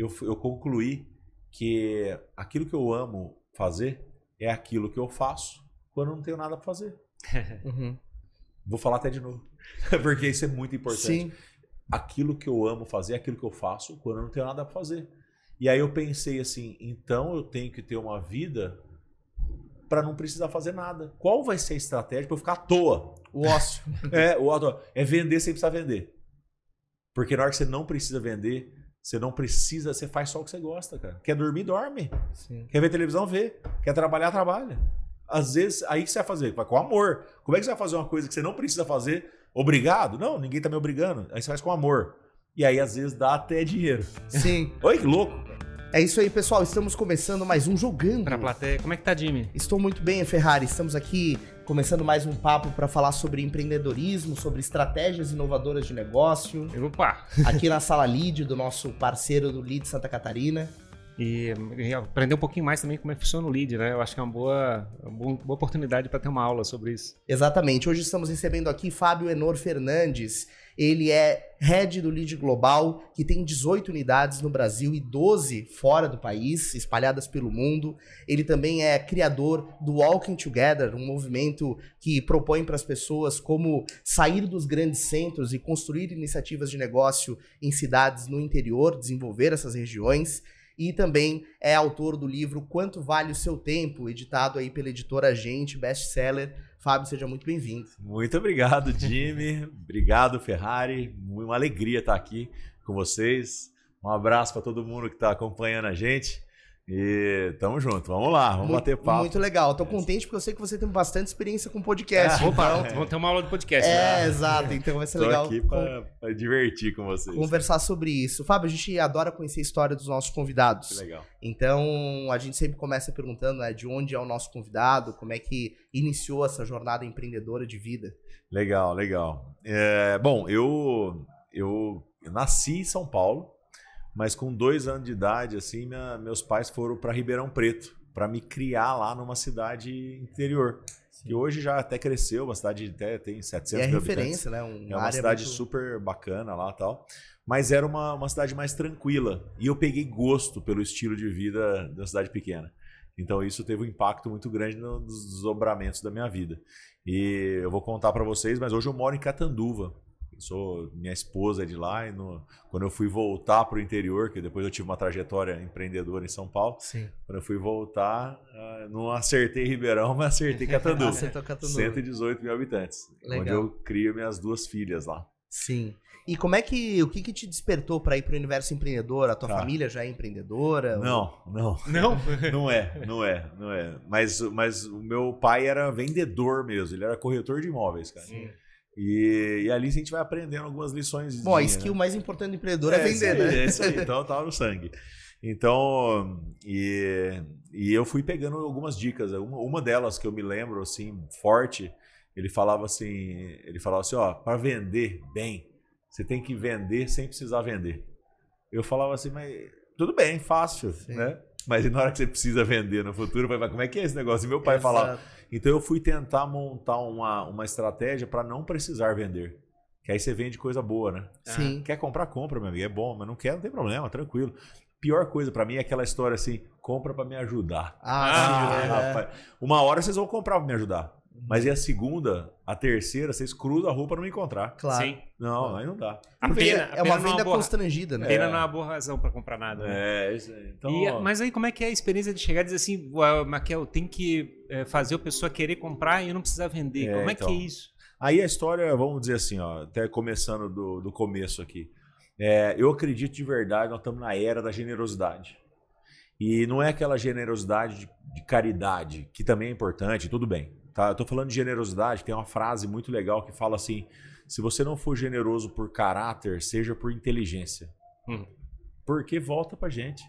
eu, eu concluí que aquilo que eu amo fazer é aquilo que eu faço quando eu não tenho nada para fazer. Uhum. Vou falar até de novo, porque isso é muito importante. Sim. Aquilo que eu amo fazer é aquilo que eu faço quando eu não tenho nada para fazer. E aí eu pensei assim, então eu tenho que ter uma vida para não precisar fazer nada. Qual vai ser a estratégia para eu ficar à toa? O ócio. É, o auto- é vender sem precisar vender. Porque na hora que você não precisa vender, você não precisa, você faz só o que você gosta, cara. Quer dormir, dorme. Sim. Quer ver televisão, vê. Quer trabalhar, trabalha. Às vezes, aí que você vai fazer? Vai com amor. Como é que você vai fazer uma coisa que você não precisa fazer obrigado? Não, ninguém tá me obrigando. Aí você faz com amor. E aí, às vezes, dá até dinheiro. Sim. Oi, que louco. É isso aí, pessoal. Estamos começando mais um Jogando. Pra plateia. Como é que tá, Jimmy? Estou muito bem, Ferrari. Estamos aqui começando mais um papo para falar sobre empreendedorismo, sobre estratégias inovadoras de negócio. Opa! Aqui na sala Lead, do nosso parceiro do Lead Santa Catarina. E, e aprender um pouquinho mais também como é que funciona o lead, né? Eu acho que é uma boa, uma boa boa oportunidade para ter uma aula sobre isso. Exatamente. Hoje estamos recebendo aqui Fábio Enor Fernandes. Ele é head do Lead Global, que tem 18 unidades no Brasil e 12 fora do país, espalhadas pelo mundo. Ele também é criador do Walking Together, um movimento que propõe para as pessoas como sair dos grandes centros e construir iniciativas de negócio em cidades no interior, desenvolver essas regiões. E também é autor do livro Quanto Vale o Seu Tempo, editado aí pela editora Gente, best-seller. Fábio, seja muito bem-vindo. Muito obrigado, Jimmy. obrigado, Ferrari. Uma alegria estar aqui com vocês. Um abraço para todo mundo que está acompanhando a gente. E tamo junto. Vamos lá, vamos muito, bater papo. Muito legal. Tô contente porque eu sei que você tem bastante experiência com podcast. Opa, então- vamos ter uma aula de podcast. É, né? exato. Então vai ser Tô legal aqui con- para divertir com vocês. conversar sobre isso. Fábio, a gente adora conhecer a história dos nossos convidados. Que legal. Então, a gente sempre começa perguntando né, de onde é o nosso convidado, como é que iniciou essa jornada empreendedora de vida. Legal, legal. É, bom, eu, eu nasci em São Paulo, mas com dois anos de idade, assim, minha- meus pais foram para Ribeirão Preto para me criar lá numa cidade interior. Que hoje já até cresceu, uma cidade até tem 700 E é mil habitantes. referência, né? Um É uma cidade muito- super bacana lá tal. Mas era uma, uma cidade mais tranquila. E eu peguei gosto pelo estilo de vida da cidade pequena. Então isso teve um impacto muito grande no- nos desdobramentos da minha vida. E eu vou contar para vocês, mas hoje eu moro em Catanduva. Sou, minha esposa é de lá e no- quando eu fui voltar para o interior, que depois eu tive uma trajetória empreendedora em São Paulo, Sim. quando eu fui voltar, ah, não acertei Ribeirão, mas acertei Catanduva. Acertou Catanduva. 118 mil habitantes. Legal. Onde eu crio minhas duas filhas lá. Sim. E como é que, o que que te despertou para ir para o universo empreendedor? A tua Tá. família já é empreendedora? Não, não. Não? Não é, não é, não é. Mas, mas o meu pai era vendedor mesmo, ele era corretor de imóveis, cara. Sim. E, e ali a gente vai aprendendo algumas lições. Bom, a skill mais importante do empreendedor é, vender, isso aí, né? É isso aí, então tava no sangue. Então, e, e eu fui pegando algumas dicas. Uma, uma delas que eu me lembro, assim, forte, ele falava assim, ele falava assim, ó, para vender bem, você tem que vender sem precisar vender. Eu falava assim, mas tudo bem, fácil, Sim. né? Mas e na hora que você precisa vender no futuro, vai, como é que é esse negócio? E meu pai falava, Exato. então eu fui tentar montar uma, uma estratégia para não precisar vender. Que aí você vende coisa boa, né? Sim. Quer comprar, compra, meu amigo. É bom, mas não quer, não tem problema, tranquilo. Pior coisa pra mim é aquela história assim: compra pra me ajudar. Ah, Ah, sim, é. rapaz. Uma hora vocês vão comprar pra me ajudar. Mas e a segunda, a terceira, vocês cruzam a rua pra não encontrar. Claro. Sim. Não, aí não dá. A Porque pena, a é pena uma não é venda boa- constrangida, né? Pena É. não é uma boa razão para comprar nada. né? É, isso aí. Então, E, mas aí como é que é a experiência de chegar e dizer assim, "Ué, Maquel, tem que é, fazer a pessoa querer comprar e não precisar vender. É, como é então. que é isso? Aí a história, vamos dizer assim, ó, até começando do, do começo aqui. É, eu acredito de verdade, nós estamos na era da generosidade. E não é aquela generosidade de, de caridade, que também é importante, tudo bem. Tá? Eu tô falando de generosidade, tem uma frase muito legal que fala assim: se você não for generoso por caráter, seja por inteligência. Hum. Porque volta pra gente.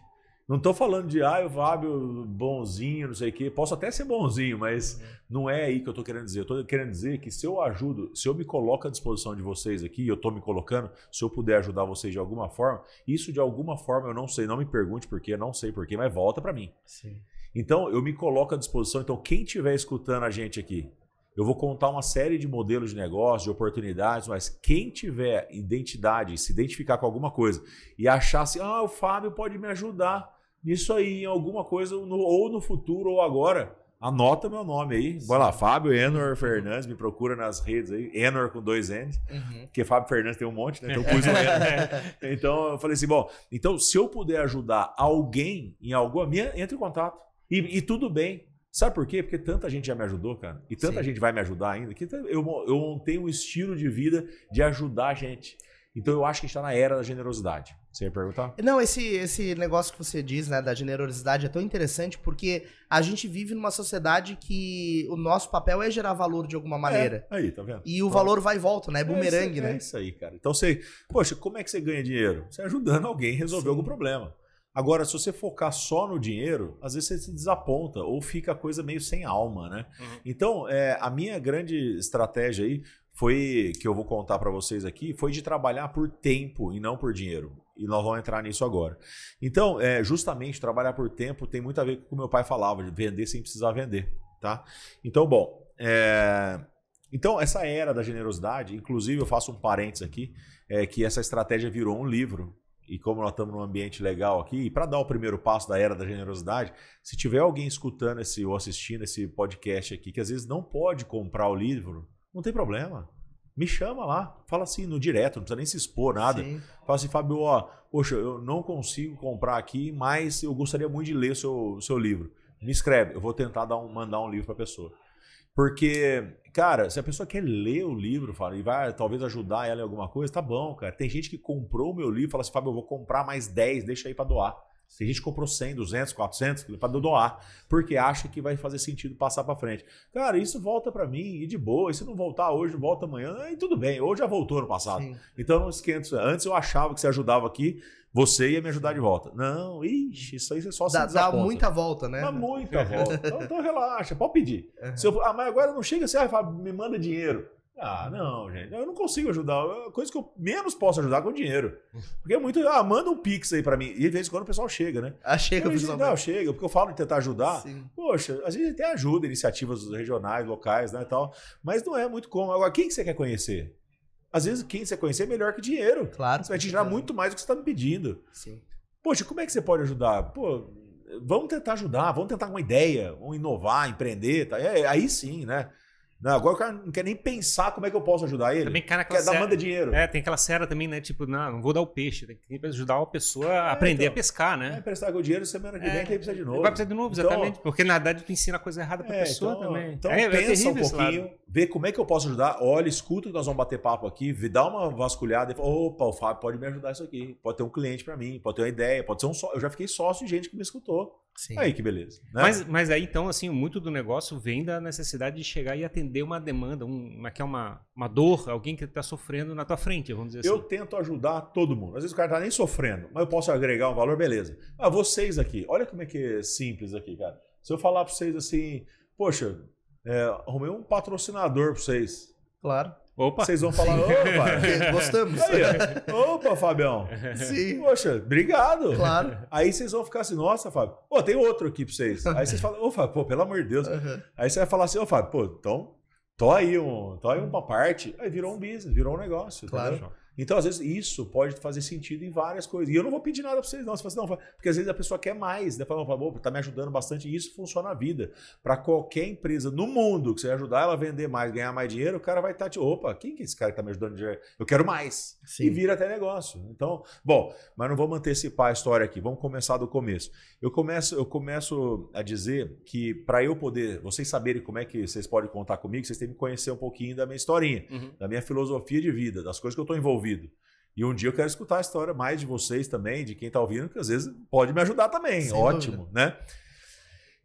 Não tô falando de, ah, o Fábio bonzinho, não sei o quê. Posso até ser bonzinho, mas não é aí que eu tô querendo dizer. Eu tô querendo dizer que se eu ajudo, se eu me coloco à disposição de vocês aqui, eu tô me colocando, se eu puder ajudar vocês de alguma forma, isso de alguma forma eu não sei, não me pergunte porquê, não sei porquê, mas volta pra mim. Sim. Então eu me coloco à disposição. Então quem estiver escutando a gente aqui Eu vou contar uma série de modelos de negócio, de oportunidades, mas quem tiver identidade, se identificar com alguma coisa e achar assim, ah, o Fábio pode me ajudar nisso aí, em alguma coisa, no, ou no futuro ou agora, anota meu nome aí. Vai lá, Fábio Enor Fernandes, me procura nas redes aí, Enor com dois N's, uhum. porque Fábio Fernandes tem um monte, né? Então eu Enor. então eu falei assim, bom, então se eu puder ajudar alguém em alguma minha, entre em contato. E, e tudo bem, Sabe por quê? Porque tanta gente já me ajudou, cara. E tanta Sim. gente vai me ajudar ainda. Que eu, eu montei um estilo de vida de ajudar a gente. Então eu acho que a gente está na era da generosidade. Você ia perguntar? Não, esse, esse negócio que você diz, né, da generosidade é tão interessante porque a gente vive numa sociedade que o nosso papel é gerar valor de alguma maneira. É, aí, tá vendo? E o Pronto. valor vai e volta, né? É bumerangue, é né? É isso aí, cara. Então você, poxa, como é que você ganha dinheiro? Você ajudando alguém a resolver Sim. algum problema. Agora, se você focar só no dinheiro, às vezes você se desaponta ou fica a coisa meio sem alma, né? Uhum. Então, é, a minha grande estratégia aí foi, que eu vou contar para vocês aqui, foi de trabalhar por tempo e não por dinheiro. E nós vamos entrar nisso agora. Então, é, justamente, trabalhar por tempo tem muito a ver com o que meu pai falava, de vender sem precisar vender, tá? Então, bom, é... Então, essa era da generosidade, inclusive eu faço um parênteses aqui, é que essa estratégia virou um livro e como nós estamos num ambiente legal aqui, e para dar o primeiro passo da era da generosidade, se tiver alguém escutando esse ou assistindo esse podcast aqui que às vezes não pode comprar o livro, não tem problema. Me chama lá, fala assim no direto, não precisa nem se expor nada. Sim. Fala assim, Fábio, ó, poxa, eu não consigo comprar aqui, mas eu gostaria muito de ler o seu, seu livro. Me escreve, eu vou tentar dar um, mandar um livro para a pessoa. Porque, cara, se a pessoa quer ler o livro fala, e vai talvez ajudar ela em alguma coisa, tá bom, cara. Tem gente que comprou o meu livro e fala assim, Fábio, eu vou comprar mais 10, deixa aí para doar. Tem gente que comprou 100, 200, 400 para doar, porque acha que vai fazer sentido passar para frente. Cara, isso volta para mim e de boa. E se não voltar hoje, volta amanhã, aí tudo bem. Hoje já voltou no passado. Sim. Então não esquenta. Antes eu achava que você ajudava aqui, você ia me ajudar de volta. Não, ixi, isso aí você só dá, se Dá muita volta, né? Dá muita volta. Então, então, relaxa, pode pedir. Uhum. Se eu, ah, mas agora não chega assim, ah, me manda dinheiro. Ah, não, gente, eu não consigo ajudar. A coisa que eu menos posso ajudar é com dinheiro. Porque é muito. Ah, manda um pix aí pra mim. E de vez em quando o pessoal chega, né? Ah, chega, eu, pessoal. Não, chega, porque eu falo de tentar ajudar. Sim. Poxa, às vezes até ajuda iniciativas regionais, locais, né, e tal. Mas não é muito como. Agora, quem que você quer conhecer? Às vezes, quem você conhecer é melhor que dinheiro. Claro. Você vai te gerar muito mais do que você está me pedindo. Sim. Poxa, como é que você pode ajudar? Pô, vamos tentar ajudar, vamos tentar uma ideia, vamos inovar, empreender. Tá? É, aí sim, né? Não, agora o cara não quer nem pensar como é que eu posso ajudar ele. Também, cara, quer dar, manda dinheiro. É, tem aquela cera também, né? Tipo, não, não vou dar o peixe. Tem que ajudar a pessoa a é, aprender então, a pescar, né? É, prestar o dinheiro semana que vem, é, que aí precisa de novo. Vai precisar de novo, então, exatamente. Então, porque na verdade tu ensina a coisa errada pra é, pessoa então, também. Então é, é pensa um pouquinho, vê como é que eu posso ajudar. Olha, escuta que nós vamos bater papo aqui, dá uma vasculhada e fala, opa, o Fábio pode me ajudar isso aqui. Pode ter um cliente para mim, pode ter uma ideia, pode ser um só. Eu já fiquei sócio de gente que me escutou. Sim. Aí que beleza. Né? Mas, mas aí então, assim, muito do negócio vem da necessidade de chegar e atender uma demanda, um, uma, que é uma, uma dor, alguém que está sofrendo na tua frente, vamos dizer eu assim. Eu tento ajudar todo mundo. Às vezes o cara tá nem sofrendo, mas eu posso agregar um valor, beleza. Ah, vocês aqui, olha como é que é simples aqui, cara. Se eu falar para vocês assim, poxa, é, arrumei um patrocinador para vocês. Claro. Opa. Vocês vão falar, opa, gostamos. Aí, opa, Fabião. Sim. Poxa, obrigado. Claro. Aí vocês vão ficar assim, nossa, Fábio, pô, tem outro aqui pra vocês. Aí vocês falam, ô, Fábio, pô, pelo amor de Deus. Uhum. Aí você vai falar assim, ô, Fábio, pô, então, tô aí, um, tô aí uma parte. Aí virou um business, virou um negócio. Claro. Entendeu? Então, às vezes, isso pode fazer sentido em várias coisas. E eu não vou pedir nada para vocês, não. Você fala assim, não, porque às vezes a pessoa quer mais, né? Fala, pô, tá me ajudando bastante. E isso funciona na vida. Para qualquer empresa no mundo que você ajudar ela a vender mais, ganhar mais dinheiro, o cara vai estar tá, tipo, opa, quem que é esse cara que tá me ajudando? Eu quero mais. Sim. E vira até negócio. Então, bom, mas não vamos antecipar a história aqui. Vamos começar do começo. Eu começo, eu começo a dizer que para eu poder, vocês saberem como é que vocês podem contar comigo, vocês têm que conhecer um pouquinho da minha historinha, uhum. da minha filosofia de vida, das coisas que eu estou envolvido. E um dia eu quero escutar a história mais de vocês também, de quem está ouvindo, que às vezes pode me ajudar também. Sem Ótimo, dúvida. né?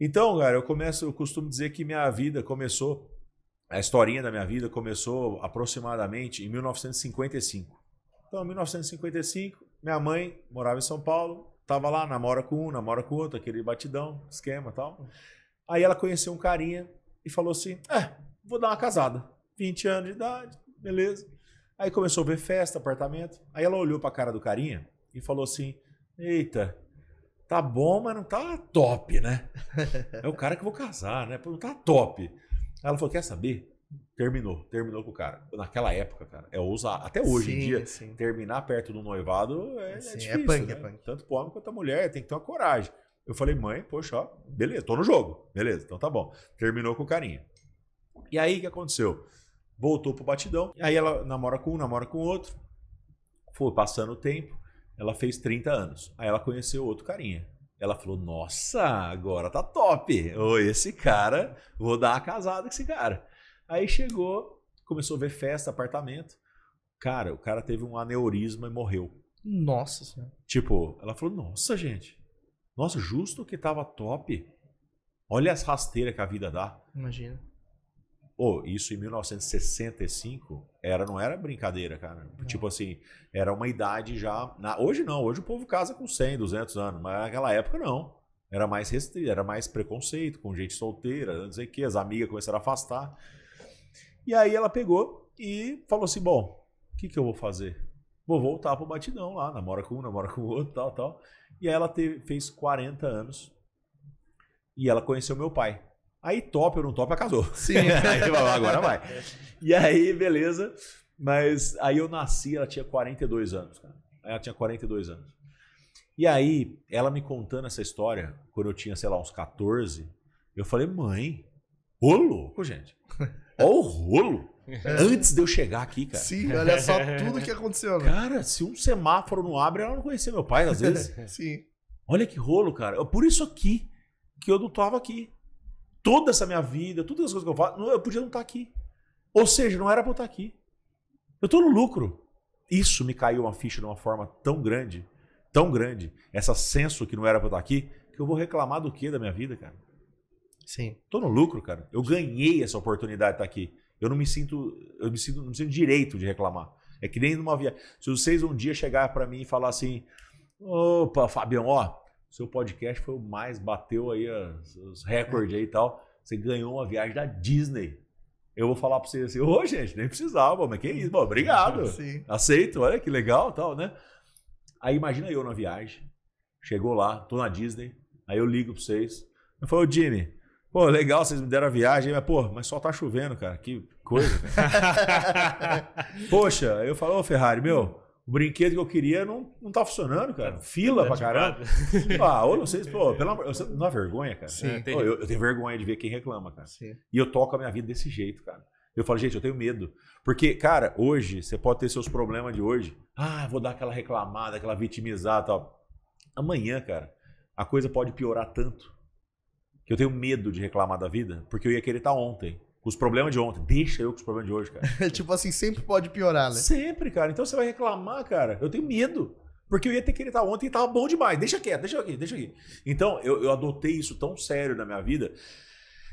Então, cara, eu começo, eu costumo dizer que minha vida começou, a historinha da minha vida começou aproximadamente em 1955. Então, em 1955, minha mãe morava em São Paulo, tava lá, namora com um, namora com outro, aquele batidão, esquema tal. Aí ela conheceu um carinha e falou assim: É, vou dar uma casada. 20 anos de idade, beleza. Aí começou a ver festa, apartamento. Aí ela olhou pra cara do carinha e falou assim: Eita, tá bom, mas não tá top, né? É o cara que eu vou casar, né? Não tá top. Aí ela falou: Quer saber? Terminou, terminou com o cara. Naquela época, cara, é ousar. Até hoje em Sim, dia, sim. terminar perto do noivado é, é Sim, é difícil. punk, né? é punk. Tanto pro homem quanto a mulher, tem que ter uma coragem. Eu falei, mãe, poxa, ó, beleza, tô no jogo. Beleza, então tá bom. Terminou com o carinha. E aí, o que aconteceu? Voltou pro batidão. Aí ela namora com um, namora com outro. Foi passando o tempo. Ela fez 30 anos. Aí ela conheceu outro carinha. Ela falou: Nossa, agora tá top. Ô, esse cara, vou dar uma casada com esse cara. Aí chegou, começou a ver festa, apartamento. Cara, o cara teve um aneurisma e morreu. Nossa senhora. Tipo, ela falou: Nossa, gente. Nossa, justo que tava top. Olha as rasteiras que a vida dá. Imagina. Ô, isso em 1965 era, não era brincadeira, cara. Tipo assim, era uma idade já. na- hoje não, hoje o povo casa com 100, 200 anos, mas naquela época não. Era mais restrito, era mais preconceito, com gente solteira, não sei o que, as amigas começaram a afastar. E aí ela pegou e falou assim: bom, o que, que eu vou fazer? Vou voltar pro batidão lá, namora com um, namora com o outro, tal, tal. E aí ela teve, fez 40 anos e ela conheceu meu pai. Aí top ou não top, casou. Sim. aí agora vai. E aí, beleza. Mas aí eu nasci, ela tinha 42 anos, cara. Ela tinha 42 anos. E aí, ela me contando essa história, quando eu tinha, sei lá, uns 14, eu falei, mãe, ô louco, gente. Ó o rolo. Antes de eu chegar aqui, cara. Sim, olha só tudo que aconteceu, né? Cara, se um semáforo não abre, ela não conhecia meu pai, às vezes. Sim. Olha que rolo, cara. Por isso aqui que eu não tava aqui. Toda essa minha vida, todas as coisas que eu faço, eu podia não estar aqui. Ou seja, não era pra eu estar aqui. Eu tô no lucro. Isso me caiu uma ficha de uma forma tão grande, tão grande, essa senso que não era pra eu estar aqui, que eu vou reclamar do que da minha vida, cara? Sim. Tô no lucro, cara. Eu ganhei essa oportunidade de estar aqui. Eu não me sinto, eu me sinto, não me sinto direito de reclamar. É que nem numa viagem. Se vocês um dia chegar pra mim e falar assim: "Opa, Fabião, ó, seu podcast foi o mais bateu aí os, os recordes aí e tal. Você ganhou uma viagem da Disney." Eu vou falar pra vocês assim: "Ô, gente, nem precisava, mas que isso? Bom, obrigado. Sim. Aceito, olha que legal, tal, né? Aí imagina eu na viagem, chegou lá, tô na Disney, aí eu ligo pra vocês. Eu falo, ô Jimmy, pô, legal, vocês me deram a viagem, mas pô, mas só tá chovendo, cara, que coisa. cara." Poxa, aí eu falo, ô Ferrari, meu, o brinquedo que eu queria não, não tá funcionando, cara. Fila pra caramba. Ah, ou não sei, se, pô, pelo amor, não dá vergonha, cara? Sim. Pô, eu, eu tenho vergonha de ver quem reclama, cara. Sim. E eu toco a minha vida desse jeito, cara. Eu falo, gente, eu tenho medo. Porque, cara, hoje, você pode ter seus problemas de hoje. Ah, vou dar aquela reclamada, aquela vitimizada e tal. Amanhã, cara, a coisa pode piorar tanto que eu tenho medo de reclamar da vida, porque eu ia querer estar ontem. Com os problemas de ontem. Deixa eu com os problemas de hoje, cara. tipo assim, sempre pode piorar, né? Sempre, cara. Então você vai reclamar, cara. Eu tenho medo. Porque eu ia ter que estar ontem e tava bom demais. Deixa quieto, deixa aqui, deixa aqui. Então, eu, eu adotei isso tão sério na minha vida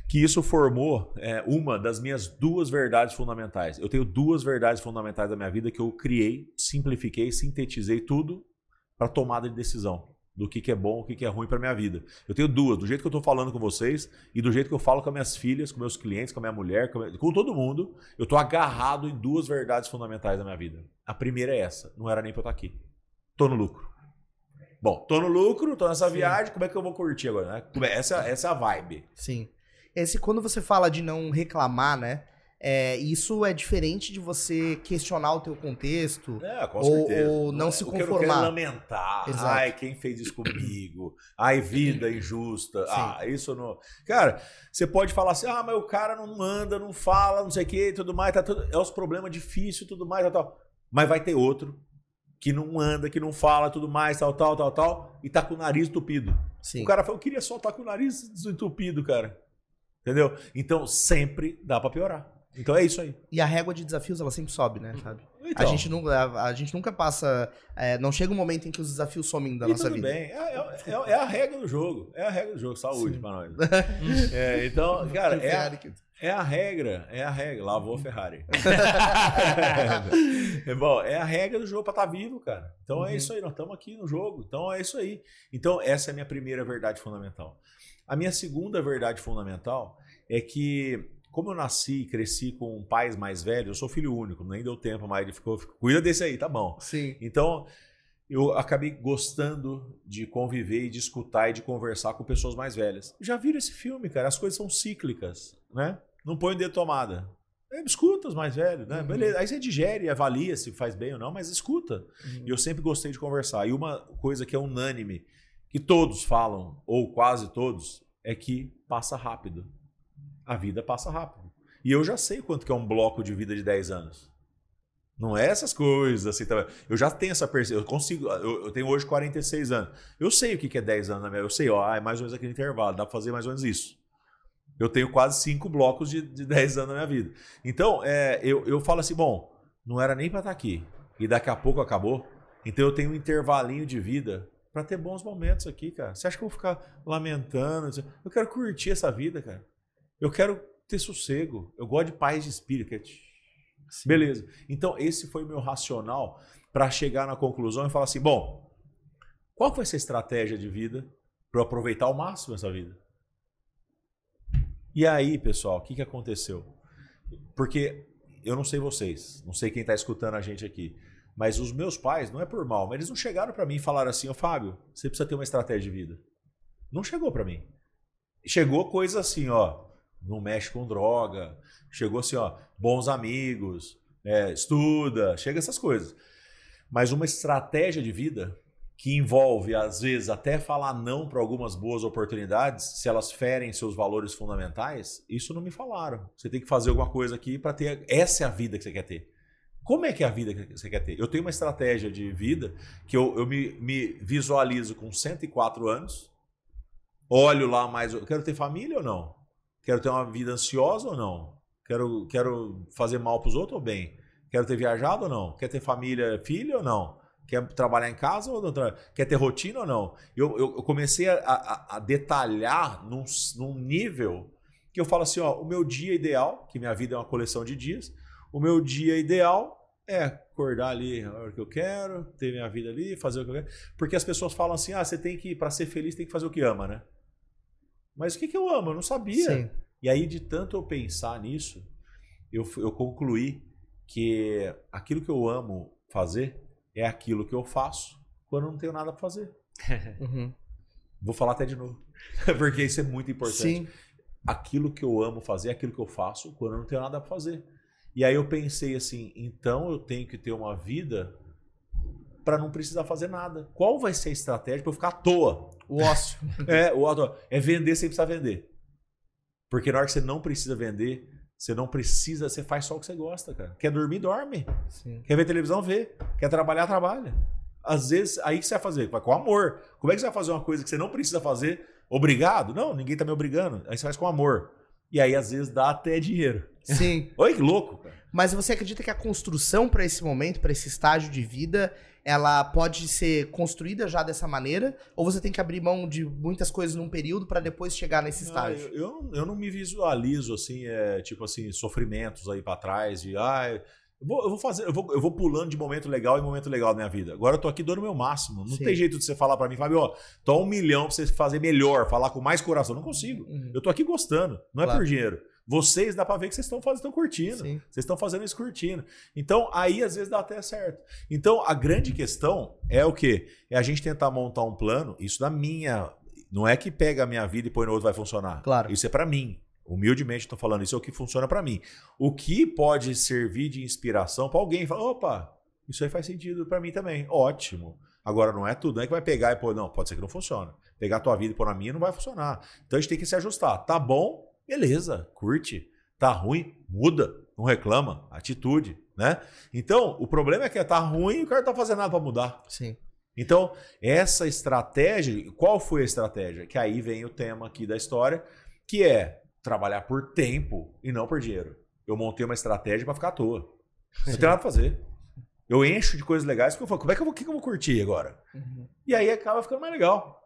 que isso formou é, uma das minhas duas verdades fundamentais. Eu tenho duas verdades fundamentais da minha vida que eu criei, simplifiquei, sintetizei tudo para tomada de decisão do que, que é bom, o que, que é ruim para minha vida. Eu tenho duas, do jeito que eu tô falando com vocês e do jeito que eu falo com as minhas filhas, com meus clientes, com a minha mulher, com, minha- com todo mundo. Eu tô agarrado em duas verdades fundamentais da minha vida. A primeira é essa, não era nem para eu estar aqui. Tô no lucro. Bom, tô no lucro, tô nessa Sim. viagem, como é que eu vou curtir agora, né? Essa, essa é a vibe. Sim. Esse, quando você fala de não reclamar, né? É, isso é diferente de você questionar o teu contexto. É, com Ou- ou não se eu não conformar. quero lamentar. Exato. Ai, quem fez isso comigo? Ai, vida injusta. Sim. Ah, isso não. Cara, você pode falar assim: ah, mas o cara não anda, não fala, não sei o que, tudo mais, tá tudo. É os problemas difíceis, tudo mais, tal, tal. Mas vai ter outro que não anda, que não fala, tudo mais, tal, tal, tal, tal, e tá com o nariz entupido. Sim. O cara fala, eu queria só estar com o nariz desentupido, cara. Entendeu? Então sempre dá pra piorar. Então é isso aí. E a régua de desafios, ela sempre sobe, né, Fábio? Então, A, gente não, a, a gente nunca passa. é, não chega um momento em que os desafios somem da e nossa tudo vida. bem. É, é- é- é a regra do jogo. É a regra do jogo. Saúde Sim. pra nós. É, então, cara, é a, é a regra. É a regra. Lavou a Ferrari. é, bom, é a regra do jogo pra estar vivo, cara. Então Uhum. é isso aí. Nós estamos aqui no jogo. Então é isso aí. Então, essa é a minha primeira verdade fundamental. A minha segunda verdade fundamental é que, como eu nasci e cresci com pais mais velhos, eu sou filho único, nem deu tempo mais. Ele ficou, cuida desse aí, tá bom. Sim. Então, eu acabei gostando de conviver e de escutar e de conversar com pessoas mais velhas. Já viram esse filme, cara? As coisas são cíclicas, né? Não põe o dedo tomada. É, escuta os mais velhos, né? Uhum. Beleza. Aí você digere, avalia se faz bem ou não, mas escuta. Uhum. E eu sempre gostei de conversar. E uma coisa que é unânime, que todos falam, ou quase todos, é que passa rápido. A vida passa rápido. E eu já sei quanto que é um bloco de vida de 10 anos. Não é essas coisas assim também. Eu já tenho essa percepção. Eu consigo. Eu, eu tenho hoje 46 anos. Eu sei o que que é 10 anos na minha. Eu sei, ó, ah, é mais ou menos aquele intervalo. Dá pra fazer mais ou menos isso. Eu tenho quase cinco blocos de, de 10 anos na minha vida. Então, é, eu, eu falo assim, bom, não era nem pra estar aqui. E daqui a pouco acabou. Então eu tenho um intervalinho de vida pra ter bons momentos aqui, cara. Você acha que eu vou ficar lamentando? Eu quero curtir essa vida, cara. Eu quero ter sossego. Eu gosto de paz de espírito. é Beleza. Então, esse foi o meu racional para chegar na conclusão e falar assim: bom, qual que vai ser a estratégia de vida para eu aproveitar ao máximo essa vida? E aí, pessoal, o que, que aconteceu? Porque eu não sei vocês, não sei quem está escutando a gente aqui, mas os meus pais, não é por mal, mas eles não chegaram para mim e falaram assim: Ô Fábio, você precisa ter uma estratégia de vida. Não chegou para mim. Chegou coisa assim, ó, não mexe com droga. Chegou assim, ó, bons amigos, é, estuda, chega essas coisas. Mas uma estratégia de vida que envolve, às vezes, até falar não para algumas boas oportunidades, se elas ferem seus valores fundamentais, isso não me falaram. Você tem que fazer alguma coisa aqui para ter. Essa é a vida que você quer ter. Como é que é a vida que você quer ter? Eu tenho uma estratégia de vida que eu, eu me, me visualizo com 104 anos, olho lá mais. Eu quero ter família ou não? Quero ter uma vida ansiosa ou não? Quero, quero fazer mal para os outros ou bem? Quero ter viajado ou não? Quer ter família, filho ou não? Quer trabalhar em casa ou não? Quer ter rotina ou não? Eu, eu, eu comecei a, a- a detalhar num, num nível que eu falo assim: ó, o meu dia ideal, que minha vida é uma coleção de dias, o meu dia ideal é acordar ali a hora que eu quero, ter minha vida ali, fazer o que eu quero. Porque as pessoas falam assim: ah, você tem que, para ser feliz, tem que fazer o que ama, né? Mas o que, que eu amo? Eu não sabia. Sim. E aí, de tanto eu pensar nisso, eu, eu concluí que aquilo que eu amo fazer é aquilo que eu faço quando eu não tenho nada para fazer. Uhum. Vou falar até de novo, porque isso é muito importante. Sim. Aquilo que eu amo fazer é aquilo que eu faço quando eu não tenho nada para fazer. E aí eu pensei assim, então eu tenho que ter uma vida para não precisar fazer nada. Qual vai ser a estratégia para eu ficar à toa? O ócio. É, o auto- é vender sem precisar vender. Porque na hora que você não precisa vender, você não precisa, você faz só o que você gosta, cara. Quer dormir, dorme. Sim. Quer ver televisão, vê. Quer trabalhar, trabalha. Às vezes, aí que você vai fazer? Com amor. Como é que você vai fazer uma coisa que você não precisa fazer? Obrigado? Não, ninguém tá me obrigando. Aí você faz com amor. E aí, às vezes, dá até dinheiro. Sim. Olha que louco, cara. Mas você acredita que a construção para esse momento, para esse estágio de vida, ela pode ser construída já dessa maneira? Ou você tem que abrir mão de muitas coisas num período para depois chegar nesse estágio? eu, eu, eu não me visualizo assim, é, tipo assim, sofrimentos aí pra trás, de ah, eu vou, eu vou fazer, eu vou, eu vou pulando de momento legal em momento legal da minha vida. Agora eu tô aqui dando o meu máximo. Não Sim. tem jeito de você falar pra mim, Fábio, ó, tô um milhão pra você fazer melhor, falar com mais coração. Não consigo. Uhum. Eu tô aqui gostando, não é Claro. por dinheiro. Vocês dá pra ver que vocês estão fazendo, estão curtindo. Sim. Vocês estão fazendo isso curtindo. Então, aí às vezes dá até certo. Então, a grande questão é o quê? É a gente tentar montar um plano, isso da minha. Não é que pega a minha vida e põe no outro vai funcionar. Claro. Isso é pra mim. Humildemente estou falando, isso é o que funciona pra mim. O que pode servir de inspiração pra alguém? Fala, opa, isso aí faz sentido pra mim também. Ótimo. Agora não é tudo, não é que vai pegar e pôr, não, pode ser que não funcione. Pegar a tua vida e pôr na minha não vai funcionar. Então a gente tem que se ajustar. Tá bom? Beleza, curte. Tá ruim? Muda. Não reclama. Atitude, né? Então, o problema é que tá ruim e o cara não tá fazendo nada pra mudar. Sim. Então, essa estratégia, qual foi a estratégia? Que aí vem o tema aqui da história, que é trabalhar por tempo e não por dinheiro. Eu montei uma estratégia pra ficar à toa. Não tem nada pra fazer. Eu encho de coisas legais porque eu falo, como é que eu vou, que eu vou curtir agora? Uhum. E aí acaba ficando mais legal.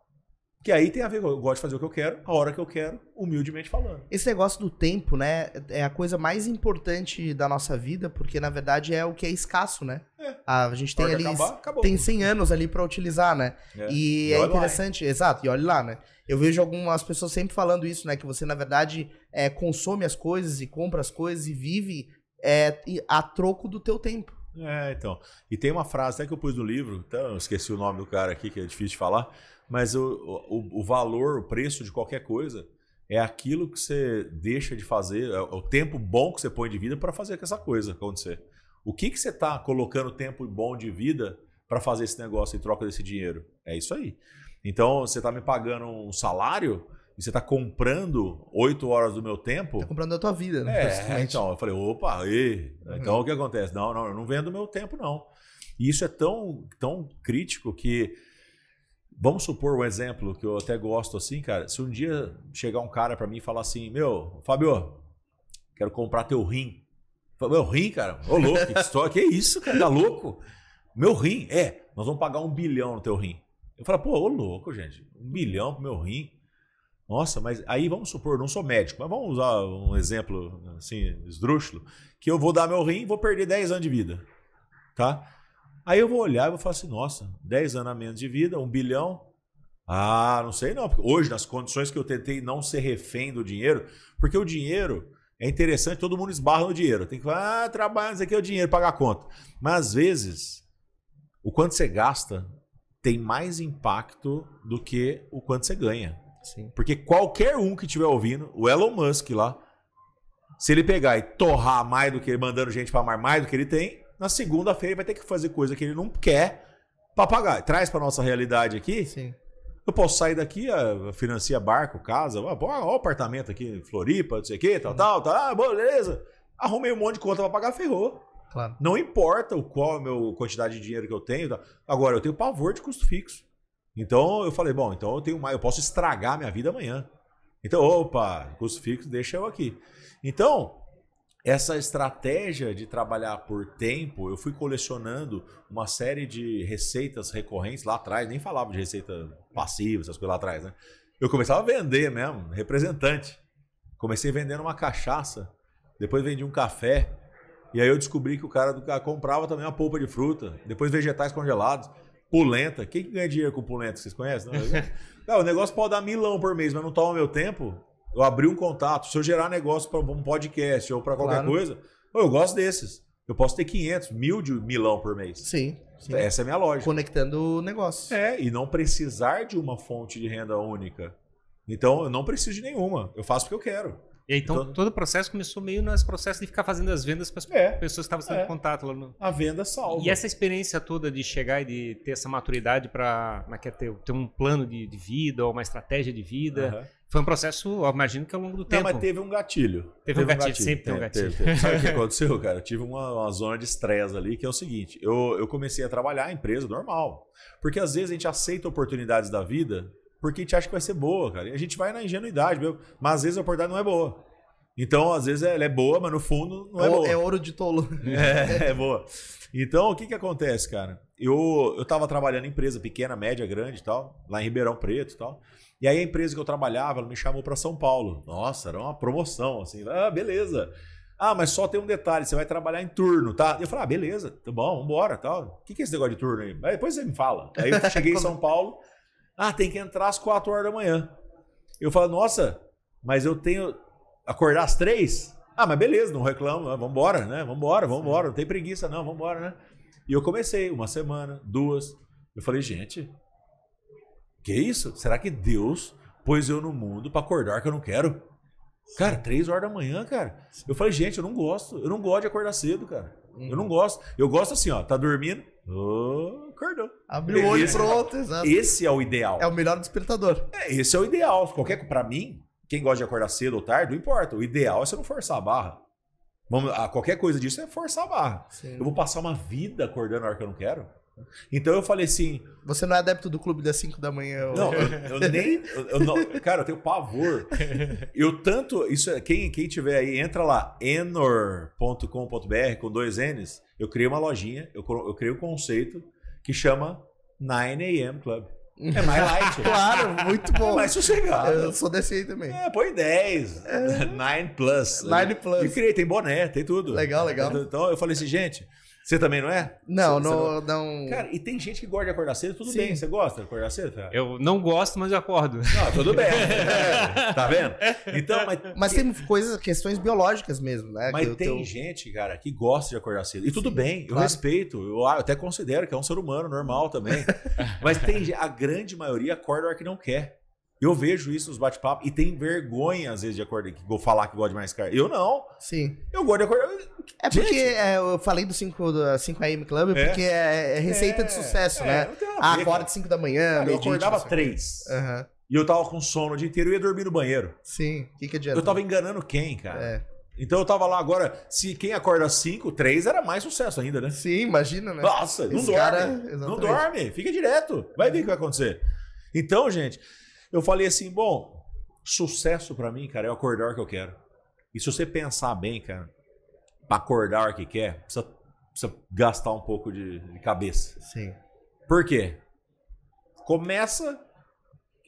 Que aí tem a ver com eu gosto de fazer o que eu quero, a hora que eu quero, humildemente falando. Esse negócio do tempo, né, é a coisa mais importante da nossa vida, porque na verdade é o que é escasso, né? É. A gente tem ali acabar, tem 100 anos ali pra utilizar, né? É. E E é olha lá, interessante, exato, e olha lá, né? Eu vejo algumas pessoas sempre falando isso, né? Que você, na verdade, é, consome as coisas e compra as coisas e vive é, a troco do teu tempo. É, então. E tem uma frase até que eu pus no livro, então eu esqueci o nome do cara aqui, que é difícil de falar, mas o, o, o valor, o preço de qualquer coisa é aquilo que você deixa de fazer, é o tempo bom que você põe de vida para fazer essa coisa acontecer. O que, que você está colocando tempo bom de vida para fazer esse negócio em troca desse dinheiro? É isso aí. Então, você está me pagando um salário e você está comprando oito horas do meu tempo. Tá comprando a tua vida, né? É, então, eu falei, opa, aí. Então uhum. o que acontece? Não, não, eu não vendo o meu tempo, não. E isso é tão, tão crítico que Vamos supor um exemplo que eu até gosto assim, cara. Se um dia chegar um cara para mim e falar assim: Meu, Fábio, quero comprar teu rim. Meu rim, cara? Ô, louco, que história, que isso, cara? Tá louco? Meu rim? É, nós vamos pagar um bilhão no teu rim. Eu falo, pô, ô louco, gente, um bilhão pro meu rim. Nossa, mas aí vamos supor, não sou médico, mas vamos usar um exemplo assim, esdrúxulo, que eu vou dar meu rim e vou perder 10 anos de vida. Tá? Aí eu vou olhar e vou falar assim, nossa, 10 anos a menos de vida, um bilhão. Ah, não sei não. Porque hoje, nas condições que eu tentei não ser refém do dinheiro, porque o dinheiro é interessante, todo mundo esbarra no dinheiro. Tem que falar, ah, trabalho, isso aqui é o dinheiro, pagar a conta. Mas às vezes, o quanto você gasta tem mais impacto do que o quanto você ganha. Sim. Porque qualquer um que estiver ouvindo, o Elon Musk lá, se ele pegar e torrar mais do que ele, mandando gente para amar mais do que ele tem, na segunda-feira vai ter que fazer coisa que ele não quer para pagar. Traz para nossa realidade aqui. Sim. Eu posso sair daqui, financia barco, casa, ó, ó, apartamento aqui em Floripa, não sei o quê, tal, tal, tal. Ah, beleza. Arrumei um monte de conta para pagar, ferrou. Claro. Não importa o qual é a meu quantidade de dinheiro que eu tenho. Tá? Agora, eu tenho pavor de custo fixo. Então eu falei, bom, então eu tenho mais, eu posso estragar minha vida amanhã. Então, opa, custo fixo, deixa eu aqui. Então, essa estratégia de trabalhar por tempo, eu fui colecionando uma série de receitas recorrentes lá atrás, nem falava de receita passiva, essas coisas lá atrás, né? Eu começava a vender mesmo, representante. Comecei vendendo uma cachaça, depois vendi um café, e aí eu descobri que o cara do cara comprava também uma polpa de fruta, depois vegetais congelados, pulenta. Quem que ganha dinheiro com pulenta? Vocês conhecem? Não, não, o negócio pode dar milão por mês, mas não toma meu tempo eu abrir um contato, se eu gerar negócio para um podcast ou para qualquer claro. coisa, eu gosto desses. Eu posso ter 500, mil de milão por mês. Sim, sim. Essa é a minha lógica. Conectando o negócio. É, e não precisar de uma fonte de renda única. Então, eu não preciso de nenhuma. Eu faço porque eu quero. E aí, então, então, todo o processo começou meio nesse processo de ficar fazendo as vendas para as é, pessoas que estavam tendo é. contato lá no. A venda salva. E essa experiência toda de chegar e de ter essa maturidade para é é, ter, ter um plano de, de, vida ou uma estratégia de vida. Uhum. Foi um processo, eu imagino que ao longo do tempo. Não, mas teve um gatilho. Teve, um, gatilho, gatilho, sempre tem um gatilho. Teve, teve. Sabe o que aconteceu, cara? Eu tive uma, uma zona de estresse ali, que é o seguinte: eu, eu comecei a trabalhar a empresa normal. Porque às vezes a gente aceita oportunidades da vida porque a gente acha que vai ser boa, cara. E a gente vai na ingenuidade, meu. mas às vezes a oportunidade não é boa. Então, às vezes ela é boa, mas no fundo não é, é boa. É ouro de tolo. É, é boa. Então, o que que acontece, cara? Eu, eu tava trabalhando em empresa pequena, média, grande e tal, lá em Ribeirão Preto e tal. E aí a empresa que eu trabalhava, ela me chamou para São Paulo. Nossa, era uma promoção, assim. Ah, beleza. Ah, mas só tem um detalhe, você vai trabalhar em turno, tá? Eu falei, ah, beleza, tá bom, vambora, tal. O que, que é esse negócio de turno aí? aí depois você me fala. Aí eu cheguei em São Paulo, ah, tem que entrar às 4 horas da manhã. Eu falo, nossa, mas eu tenho acordar às três? Ah, mas beleza, não reclamo, vamos embora, né? Vamos embora, vamos embora, não tem preguiça não, vamos embora, né? E eu comecei uma semana, duas. Eu falei, gente, que isso? Será que Deus pôs eu no mundo para acordar que eu não quero? Cara, três horas da manhã, cara. Eu falei, gente, eu não gosto. Eu não gosto de acordar cedo, cara. Eu não uhum. gosto. Eu gosto assim, ó. Tá dormindo. Oh, acordou. Abriu o olho esse, pronto, exato. Esse é o ideal. É o melhor despertador. É, esse é o ideal. Qualquer para mim, quem gosta de acordar cedo ou tarde, não importa. O ideal é você não forçar a barra. Vamos, a, qualquer coisa disso é forçar a barra. Sim. Eu vou passar uma vida acordando na hora que eu não quero. Então eu falei assim. Você não é adepto do clube das 5 da manhã? Não, eu, eu nem. Eu, eu não, cara, eu tenho pavor. Eu tanto. Isso, é, quem, quem tiver aí, entra lá, enor.com.br com dois N's. Eu criei uma lojinha, eu, eu criei um conceito que chama 9am Club. É mais light. claro, muito bom. É mais sossegado. Eu sou desse aí também. É, põe 10. É. 9 plus. 9 plus. E criei, tem boné, tem tudo. Legal, legal. Então eu falei assim, gente, você também não é? Não, você, não, você não, não, Cara, e tem gente que gosta de acordar cedo, tudo Sim. bem. Você gosta de acordar cedo? Cara? Eu não gosto, mas eu acordo. Não, tudo bem. É, tá vendo? Então, mas, mas tem coisas, questões biológicas mesmo, né? Mas tem teu... gente, cara, que gosta de acordar cedo. E tudo Sim, bem, eu claro. respeito. Eu até considero que é um ser humano normal também. mas tem a grande maioria acorda a hora que não quer. Eu vejo isso nos bate-papos e tem vergonha, às vezes, de acordar, que vou falar que gosto de mais carne. Eu não. Sim. Eu gosto de acordar. É porque é, eu falei do 5, do 5 AM Club, É. porque é, é receita de É, sucesso, é, né? não Ah, acorda cara. 5 da manhã, Cara, eu acordava tipo assim. três. Aham. E eu tava com sono o dia inteiro e ia dormir no banheiro. Sim, o que, que adianta? Eu tava enganando quem, cara? É. Então eu tava lá agora. Se quem acorda às 5, 3 era mais sucesso ainda, né? Sim, imagina, né? Nossa, não Esse dorme. cara- não dorme, fica direto. Vai ver o que vai acontecer. Então, gente, eu falei assim: bom, sucesso pra mim, cara, é acordar que eu quero. E se você pensar bem, cara, pra acordar hora que quer, precisa, precisa gastar um pouco de, de cabeça. Sim. Por quê? Começa.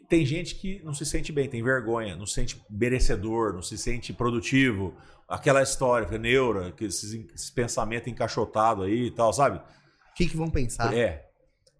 Tem gente que não se sente bem, tem vergonha, não se sente merecedor, não se sente produtivo. Aquela história, fica neura, que esses, esses pensamentos encaixotados aí e tal, sabe? O que, que vão pensar? É.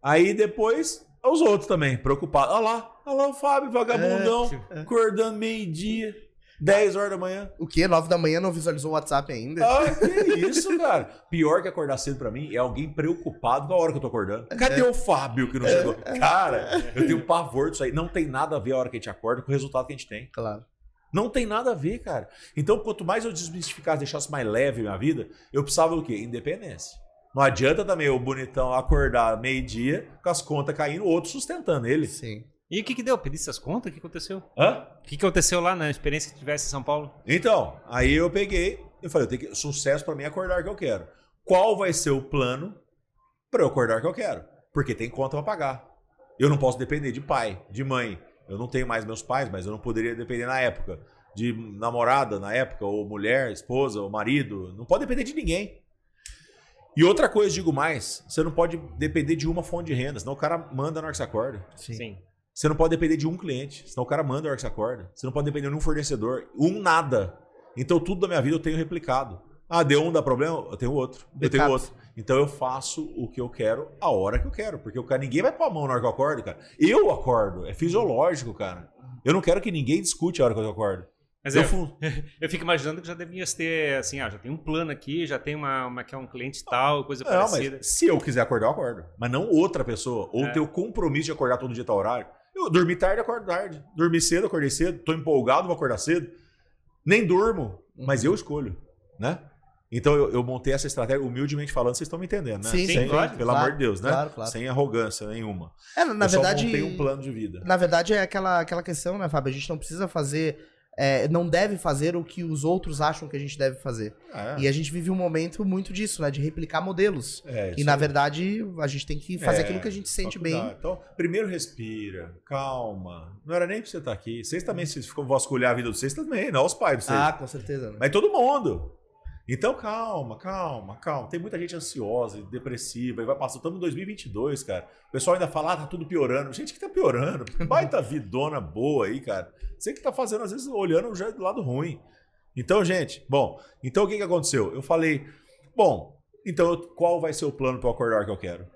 Aí depois, os outros também, preocupados. Olha lá, olha lá o Fábio, vagabundão, É. acordando meio-dia, 10 horas da manhã. O quê? 9 da manhã não visualizou o WhatsApp ainda? Ah, que isso, cara. Pior que acordar cedo pra mim é alguém preocupado com a hora que eu tô acordando. Cadê o Fábio que não chegou? Cara, eu tenho pavor disso aí. Não tem nada a ver a hora que a gente acorda com o resultado que a gente tem. Claro. Não tem nada a ver, cara. Então, quanto mais eu desmistificasse, deixasse mais leve a minha vida, eu precisava do quê? Independência. Não adianta também o bonitão acordar meio-dia com as contas caindo, o outro sustentando ele. Sim. E o que que deu? Pedisse as contas? O que aconteceu? Hã? O que que aconteceu lá na experiência que tivesse em São Paulo? Então, aí eu peguei, eu falei, eu tenho que, sucesso pra mim é acordar que eu quero. Qual vai ser o plano pra eu acordar que eu quero? Porque tem conta pra pagar. Eu não posso depender de pai, de mãe. Eu não tenho mais meus pais, mas eu não poderia depender na época de namorada na época, ou mulher, esposa, ou marido. Não pode depender de ninguém. E outra coisa, digo mais, você não pode depender de uma fonte de renda, senão o cara manda na hora que você acorda. Sim. Você não pode depender de um cliente, senão o cara manda a hora que você acorda. Você não pode depender de um fornecedor, um nada. Então tudo da minha vida eu tenho replicado. Ah, deu um, dá problema? Eu tenho outro. Eu Backup. tenho outro. Então eu faço o que eu quero a hora que eu quero. Porque o cara, ninguém vai pôr a mão na hora que eu acordo, cara. Eu acordo. É fisiológico, cara. Eu não quero que ninguém discute a hora que eu acordo. Mas eu é, eu fico imaginando que já devia ter, assim, ah, já tem um plano aqui, já tem uma, uma que é um cliente tal, coisa Não, parecida. mas se eu quiser acordar, eu acordo. Mas não outra pessoa. Ou É. ter o compromisso de acordar todo dia tal horário. Eu dormi tarde, acordo tarde. Dormi cedo, acordei cedo. Tô empolgado, vou acordar cedo. Nem durmo, mas eu escolho, né? Então eu, eu montei essa estratégia, humildemente falando, vocês estão me entendendo, né? Sim, sim, Sem, claro, pelo claro, amor de Deus, né? claro, claro. Sem arrogância nenhuma. É, na eu verdade. só montei um plano de vida. Na verdade, é aquela, aquela questão, né, Fábio? A gente não precisa fazer. É, não deve fazer o que os outros acham que a gente deve fazer. É, E a gente vive um momento muito disso, né? De replicar modelos. é, E na verdade, a gente tem que fazer É, aquilo que a gente sente bem. Então, primeiro respira, calma. Não era nem pra você estar aqui. Vocês também, se ficam vasculhar a vida de vocês também, não os pais de vocês. Ah, com certeza. Né? Mas todo mundo. Então, calma, calma, calma. Tem muita gente ansiosa, e depressiva, e vai passar. Estamos em 2022, cara. O pessoal ainda fala, ah, tá tudo piorando. Gente que tá piorando. Baita vidona boa aí, cara. Você que tá fazendo, às vezes, olhando já do lado ruim. Então, gente, bom. Então, o que que aconteceu? Eu falei, bom, então, qual vai ser o plano para acordar que eu quero?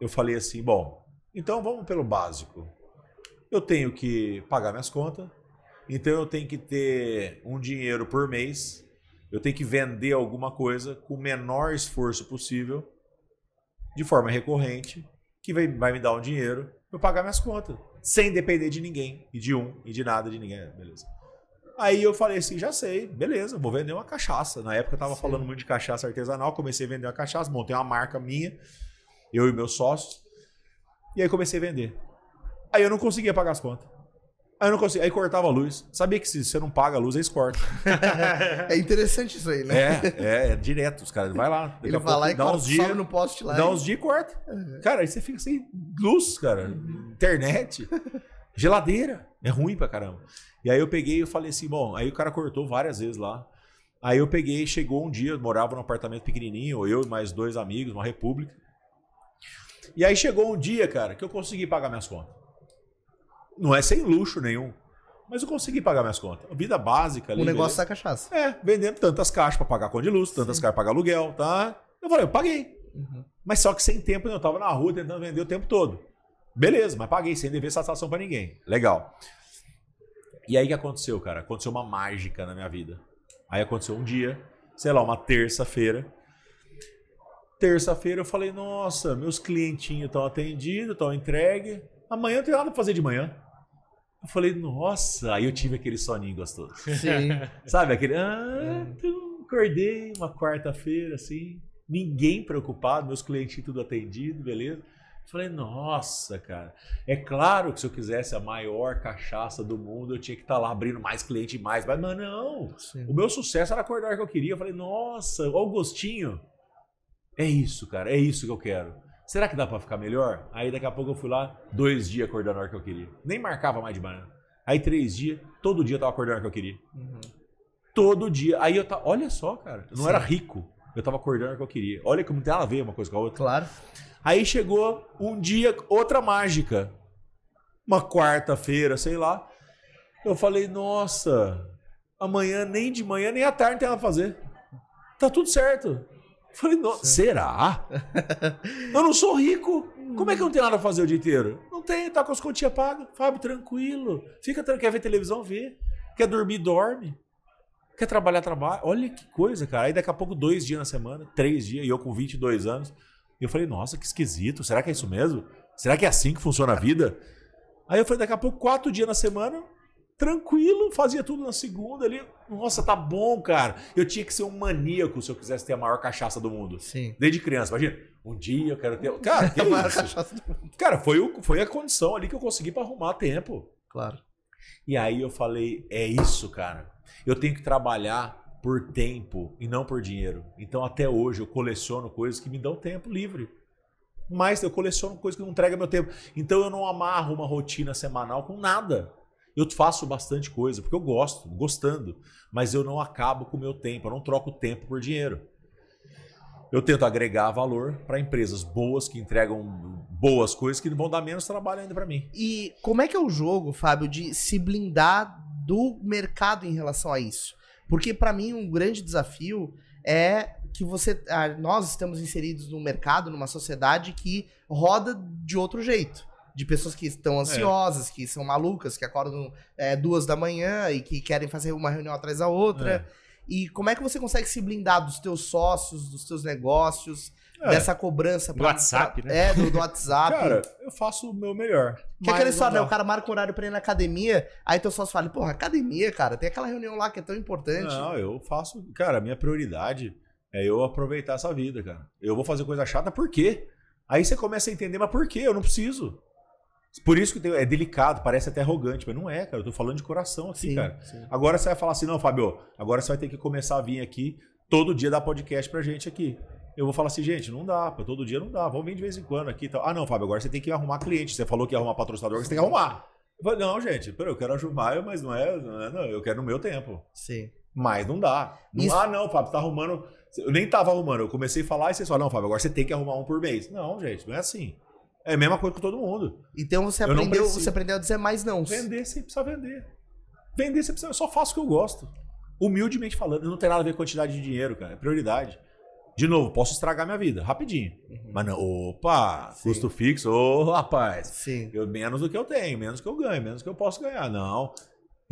Eu falei assim, bom, então vamos pelo básico. Eu tenho que pagar minhas contas, então eu tenho que ter um dinheiro por mês eu tenho que vender alguma coisa com o menor esforço possível, de forma recorrente, que vai, vai me dar um dinheiro para pagar minhas contas, sem depender de ninguém, e de um, e de nada de ninguém. É, Beleza. Aí eu falei assim, já sei, beleza, vou vender uma cachaça. Na época eu tava Sim. falando muito de cachaça artesanal, comecei a vender uma cachaça, montei uma marca minha, eu e meus sócios, e aí comecei a vender. Aí eu não conseguia pagar as contas. Aí eu não conseguia, aí cortava a luz. Sabia que se você não paga a luz, eles cortam. É interessante isso aí, né? É, é, é direto. Os caras, vai lá. Ele vai lá e dá corta, uns dias, sobe no poste lá. dá uns dias e corta. Cara, aí você fica sem luz, cara. Internet, geladeira. É ruim pra caramba. E aí eu peguei e falei assim, bom, aí o cara cortou várias vezes lá. Aí eu peguei, chegou um dia, eu morava num apartamento pequenininho, eu e mais dois amigos, uma república. E aí chegou um dia, cara, que eu consegui pagar minhas contas. Não é sem luxo nenhum, mas eu consegui pagar minhas contas. Vida básica ali. O negócio da cachaça. É, vendendo tantas caixas pra pagar conta de luz, tantas caixas pra pagar aluguel, tá? Eu falei, eu paguei. Uhum. Mas só que sem tempo, eu tava na rua tentando vender o tempo todo. Beleza, mas paguei sem dever satisfação pra ninguém. Legal. E aí o que aconteceu, cara? Aconteceu uma mágica na minha vida. Aí aconteceu um dia, sei lá, uma terça-feira. Terça-feira eu falei, nossa, meus clientinhos estão atendidos, estão entregues. Amanhã eu não tenho nada pra fazer de manhã. Eu falei, nossa, aí eu tive aquele soninho gostoso. Sim. Sabe, aquele. Ah, então, acordei uma quarta-feira, assim, ninguém preocupado, meus clientes tudo atendido, beleza. Falei, nossa, cara. É claro que se eu quisesse a maior cachaça do mundo, eu tinha que estar lá abrindo mais cliente e mais. Mas, mas não. Sim. O meu sucesso era acordar o que eu queria. Eu falei, nossa, olha o gostinho. É isso, cara. É isso que eu quero. Será que dá pra ficar melhor? Aí daqui a pouco eu fui lá, dois dias acordando a hora que eu queria. Nem marcava mais de manhã. Aí três dias, todo dia eu tava acordando a hora que eu queria. Uhum. Todo dia. Aí eu tava. Olha só, cara. Eu não Sim. era rico. Eu tava acordando a hora que eu queria. Olha como tem a ver uma coisa com a outra. Claro. Aí chegou um dia, outra mágica. Uma quarta-feira, sei lá. Eu falei, nossa, amanhã nem de manhã nem à tarde tem nada a fazer. Tá tudo certo. Falei, será? eu não sou rico. Como é que eu não tenho nada a fazer o dia inteiro? Não tem, tá com as continhas pagas. Fábio, tranquilo. Fica tranquilo. Quer ver televisão? Vê. Quer dormir? Dorme. Quer trabalhar? Trabalha. Olha que coisa, cara. Aí daqui a pouco, dois dias na semana, três dias, e eu com 22 anos. E eu falei, nossa, que esquisito. Será que é isso mesmo? Será que é assim que funciona a vida? Aí eu falei, daqui a pouco, quatro dias na semana, tranquilo, fazia tudo na segunda ali. Nossa, tá bom, cara. Eu tinha que ser um maníaco se eu quisesse ter a maior cachaça do mundo. Sim. Desde criança, imagina. Um dia eu quero ter. Cara, que maior isso? cachaça do mundo. Cara, foi, o- foi a condição ali que eu consegui pra arrumar tempo. Claro. E aí eu falei, é isso, cara. Eu tenho que trabalhar por tempo e não por dinheiro. Então até hoje eu coleciono coisas que me dão tempo livre. Mas eu coleciono coisas que não entregam meu tempo. Então eu não amarro uma rotina semanal com nada. Eu faço bastante coisa, porque eu gosto, gostando. Mas eu não acabo com o meu tempo, eu não troco tempo por dinheiro. Eu tento agregar valor para empresas boas que entregam boas coisas que vão dar menos trabalho ainda para mim. E como é que é o jogo, Fábio, de se blindar do mercado em relação a isso? Porque pra mim um grande desafio é que você, ah, nós estamos inseridos num mercado, numa sociedade que roda de outro jeito. De pessoas que estão ansiosas, que são malucas, que acordam é, duas da manhã e que querem fazer uma reunião atrás da outra. E como é que você consegue se blindar dos teus sócios, dos teus negócios, É. dessa cobrança Do WhatsApp, né? É, do, do WhatsApp. Cara, eu faço o meu melhor. Que é só, não né? O cara marca um horário pra ir na academia, aí teu sócio fala, porra, academia, cara, tem aquela reunião lá que é tão importante. Não, eu faço. Cara, a minha prioridade é eu aproveitar essa vida, cara. Eu vou fazer coisa chata, por quê? Aí você começa a entender, mas por quê? Eu não preciso. Por isso que é delicado, parece até arrogante, mas não é, cara. Eu tô falando de coração aqui, Sim, cara. sim. Agora você vai falar assim, não, Fábio, agora você vai ter que começar a vir aqui todo dia dar podcast pra gente aqui. Eu vou falar assim, gente, não dá, pô, todo dia não dá, vamos vir de vez em quando aqui e tal. Ah, não, Fábio, agora você tem que arrumar cliente. Você falou que ia arrumar patrocinador, você tem que arrumar. Eu falei, não, gente, pera, eu quero ajudar, mas não é, não é, não, eu quero no meu tempo. Sim. Mas não dá. Não, Isso- Ah, não, Fábio, você tá arrumando. Eu nem tava arrumando. Eu comecei a falar e vocês falaram, não, Fábio, agora você tem que arrumar um por mês. Não, gente, não é assim. É a mesma coisa com todo mundo. Então você Eu aprendeu, você aprendeu a dizer mais não. Vender, você precisa vender. Vender, você precisa. Eu só faço o que eu gosto. Humildemente falando, não tem nada a ver com quantidade de dinheiro, cara. É prioridade. De novo, posso estragar minha vida, rapidinho. Mas não, opa, Sim. custo fixo, ô rapaz. Sim. Eu, menos do que eu tenho, menos que eu ganho, menos que eu posso ganhar. Não.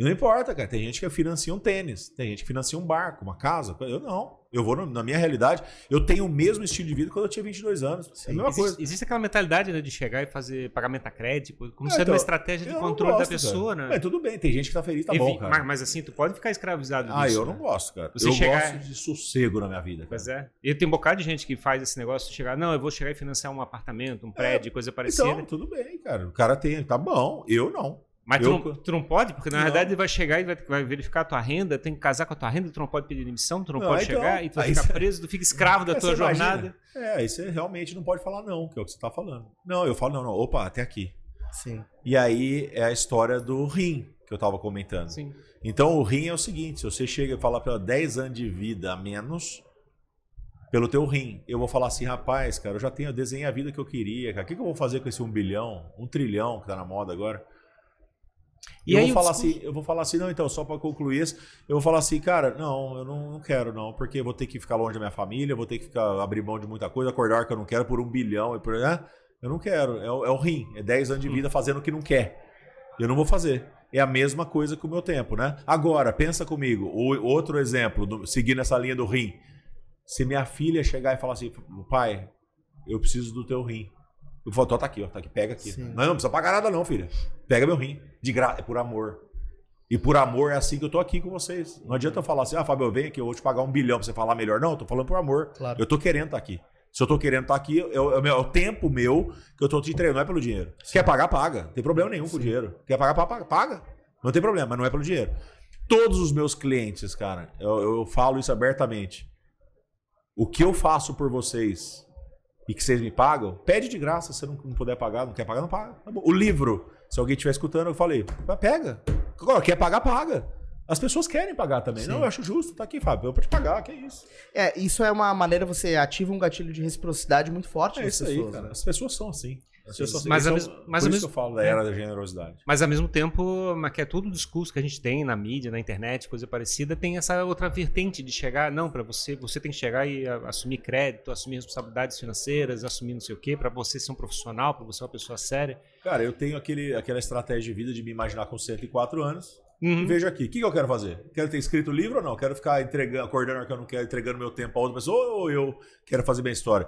E não importa, cara. Tem gente que financia um tênis, tem gente que financia um barco, uma casa. Eu não. Eu vou, na minha realidade, eu tenho o mesmo estilo de vida quando eu tinha 22 anos. É a mesma coisa. Existe, existe aquela mentalidade né, de chegar e fazer pagamento a crédito, como É, sendo então, uma estratégia de controle gosto, da pessoa, cara. né? Mas tudo bem, tem gente que tá feliz, tá bom, Enfim, cara. mas, mas assim, tu pode ficar escravizado Ah, disso, eu né? não gosto, cara. Você eu chegar- gosto de sossego na minha vida. Cara. Pois é. E tem um bocado de gente que faz esse negócio de chegar, não, eu vou chegar e financiar um apartamento, um prédio, coisa parecida. Então, tudo bem, cara. O cara tem, tá bom. Eu não. Mas tu eu- não, tu não pode, porque na Não. verdade ele vai chegar e vai, vai verificar a tua renda, tem que casar com a tua renda, tu não pode pedir demissão, tu não, Não, pode então, chegar e tu vai ficar preso, tu fica escravo da É, tua você imagina? jornada. É, aí você realmente não pode falar não, que é o que você tá falando. Não, eu falo não, não. Opa, até aqui. Sim. E aí é a história do rim que eu tava comentando. Sim. Então o rim é o seguinte: se você chega e fala pela 10 anos de vida a menos pelo teu rim, eu vou falar assim, rapaz, cara, eu já tenho, eu desenhei a vida que eu queria, cara. O que, que eu vou fazer com esse um bilhão, um trilhão que tá na moda agora? E eu aí vou falar discurso- assim, eu vou falar assim, não, então, só para concluir isso, eu vou falar assim, cara, não, eu não, não quero, não, porque eu vou ter que ficar longe da minha família, vou ter que ficar abrir mão de muita coisa, acordar que eu não quero por um bilhão e por. né? Eu não quero. É o, é o rim. É 10 anos de vida fazendo o que não quer. Eu não vou fazer. É a mesma coisa que o meu tempo, né? Agora, pensa comigo. O, outro exemplo, do- seguindo essa linha do rim. Se minha filha chegar e falar assim, pai, eu preciso do teu rim. Eu falo, tá aqui, ó, tá aqui, pega aqui. Sim. Não, não precisa pagar nada não, filha. Pega meu rim. De graça, é por amor. E por amor é assim que eu tô aqui com vocês. Não adianta eu falar assim, ah, Fábio, eu venho aqui, eu vou te pagar um bilhão pra você falar melhor. Não, eu tô falando por amor. Claro. Eu tô querendo estar aqui. Se eu tô querendo estar aqui, é o, é o meu- o tempo meu que eu tô te entregando, não é pelo dinheiro. Se quer pagar, paga. Não tem problema nenhum com o dinheiro. Quer pagar, pa- paga, paga. Não tem problema, mas não é pelo dinheiro. Todos os meus clientes, cara, eu, eu falo isso abertamente. O que eu faço por vocês e que vocês me pagam, pede de graça. Se você não, não puder pagar, não quer pagar, não paga. Tá. O livro, se alguém estiver escutando, eu falei, pega. Agora, quer pagar, paga. As pessoas querem pagar também. Não, eu acho justo. Tá aqui, Fábio. Eu vou te pagar, que é isso. É, isso é uma maneira, você ativa um gatilho de reciprocidade muito forte É nas isso aí, pessoas. cara. né? As pessoas são assim. As pessoas Mas são, mesmo- mas por isso mesmo- que eu falo da era da generosidade. Mas ao mesmo tempo, que é todo o discurso que a gente tem na mídia, na internet, coisa parecida, tem essa outra vertente de chegar, não, para você, você tem que chegar e assumir crédito, assumir responsabilidades financeiras, assumir não sei o quê, para você ser um profissional, para você ser uma pessoa séria. Cara, eu tenho aquele, aquela estratégia de vida de me imaginar com 104 anos. Uhum. E vejo aqui, o que, que eu quero fazer? Quero ter escrito livro ou não? Quero ficar entregando, acordando que eu não quero, entregando meu tempo a outra pessoa ou eu quero fazer minha história?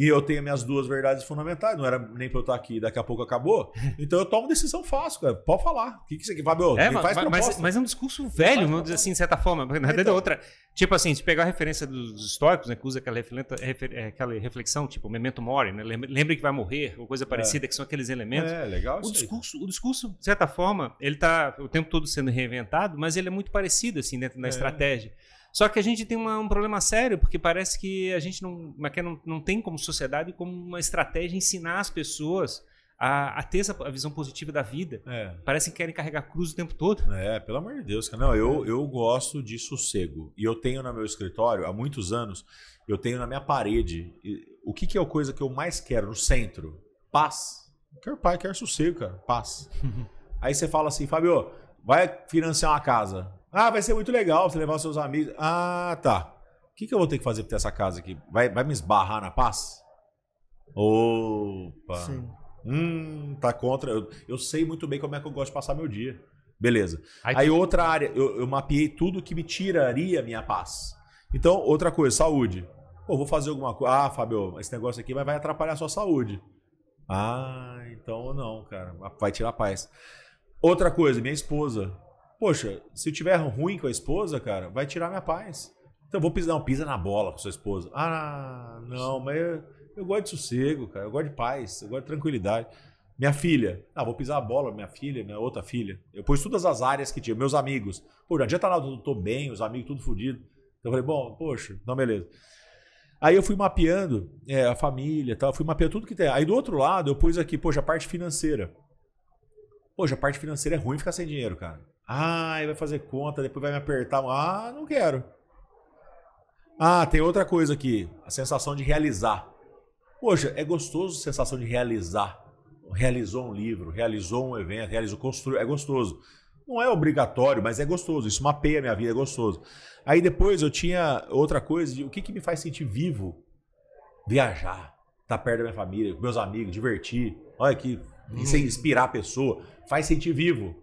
E eu tenho minhas duas verdades fundamentais, não era nem pra eu estar aqui, daqui a pouco acabou. Então eu tomo decisão fácil, cara. Pode falar. O que, que você quer? Fábio, É, mas, faz mas- mas é um discurso velho, vamos dizer assim, de certa forma. Na verdade, Então. é outra. Tipo assim, se pegar a referência dos históricos, né, que usa aquela, refleta- refer- é, aquela reflexão, tipo, memento mori, né? Lembre, que vai morrer, ou coisa parecida, que são aqueles elementos. É, legal O isso aí. discurso, o discurso, de certa forma, ele está o tempo todo sendo reinventado, mas ele é muito parecido assim dentro da É. estratégia. Só que a gente tem uma- um problema sério, porque parece que a gente não, não, não tem como sociedade, como uma estratégia ensinar as pessoas a, a ter essa a visão positiva da vida. É. Parece que querem carregar cruz o tempo todo. É, pelo amor de Deus, cara. Não, eu, eu gosto de sossego. E eu tenho no meu escritório, há muitos anos, eu tenho na minha parede. O que, que é a coisa que eu mais quero no centro? Paz. Quero paz, quero sossego, cara. Paz. Aí você fala assim, Fábio, vai financiar uma casa. Ah, vai ser muito legal você levar os seus amigos. Ah, tá. O que, que eu vou ter que fazer pra ter essa casa aqui? Vai, vai me esbarrar na paz? Opa. Sim. Hum, tá contra. Eu, eu sei muito bem como é que eu gosto de passar meu dia. Beleza. Aí Aí outra área, eu, eu mapeei tudo que me tiraria minha paz. Então, outra coisa, saúde. Pô, vou fazer alguma coisa. Ah, Fábio, esse negócio aqui vai, vai atrapalhar a sua saúde. Ah, então não, cara. Vai tirar a paz. Outra coisa, minha esposa. Poxa, se eu tiver ruim com a esposa, cara, vai tirar minha paz. Então vou pisar, não, pisa na bola com sua esposa. Ah, não, mas eu, eu gosto de sossego, cara. Eu gosto de paz, eu gosto de tranquilidade. Minha filha. Ah, vou pisar a bola, minha filha, minha outra filha. Eu pus todas as áreas que tinha. Meus amigos. Pô, não adianta nada, eu tô bem, os amigos tudo fodido. Então eu falei, bom, poxa, não, beleza. Aí eu fui mapeando é, a família tal, fui mapeando tudo que tem. Aí do outro lado eu pus aqui, poxa, a parte financeira. Poxa, a parte financeira é ruim ficar sem dinheiro, cara. Ah, vai fazer conta, depois vai me apertar. Ah, não quero. Ah, tem outra coisa aqui, a sensação de realizar. Poxa, é gostoso a sensação de realizar. Realizou um livro, realizou um evento, realizou, construiu, é gostoso. Não é obrigatório, mas é gostoso. Isso mapeia a minha vida, é gostoso. Aí depois eu tinha outra coisa de o que, que me faz sentir vivo? Viajar, estar perto da minha família, com meus amigos, divertir. Olha que é inspirar a pessoa, faz sentir vivo,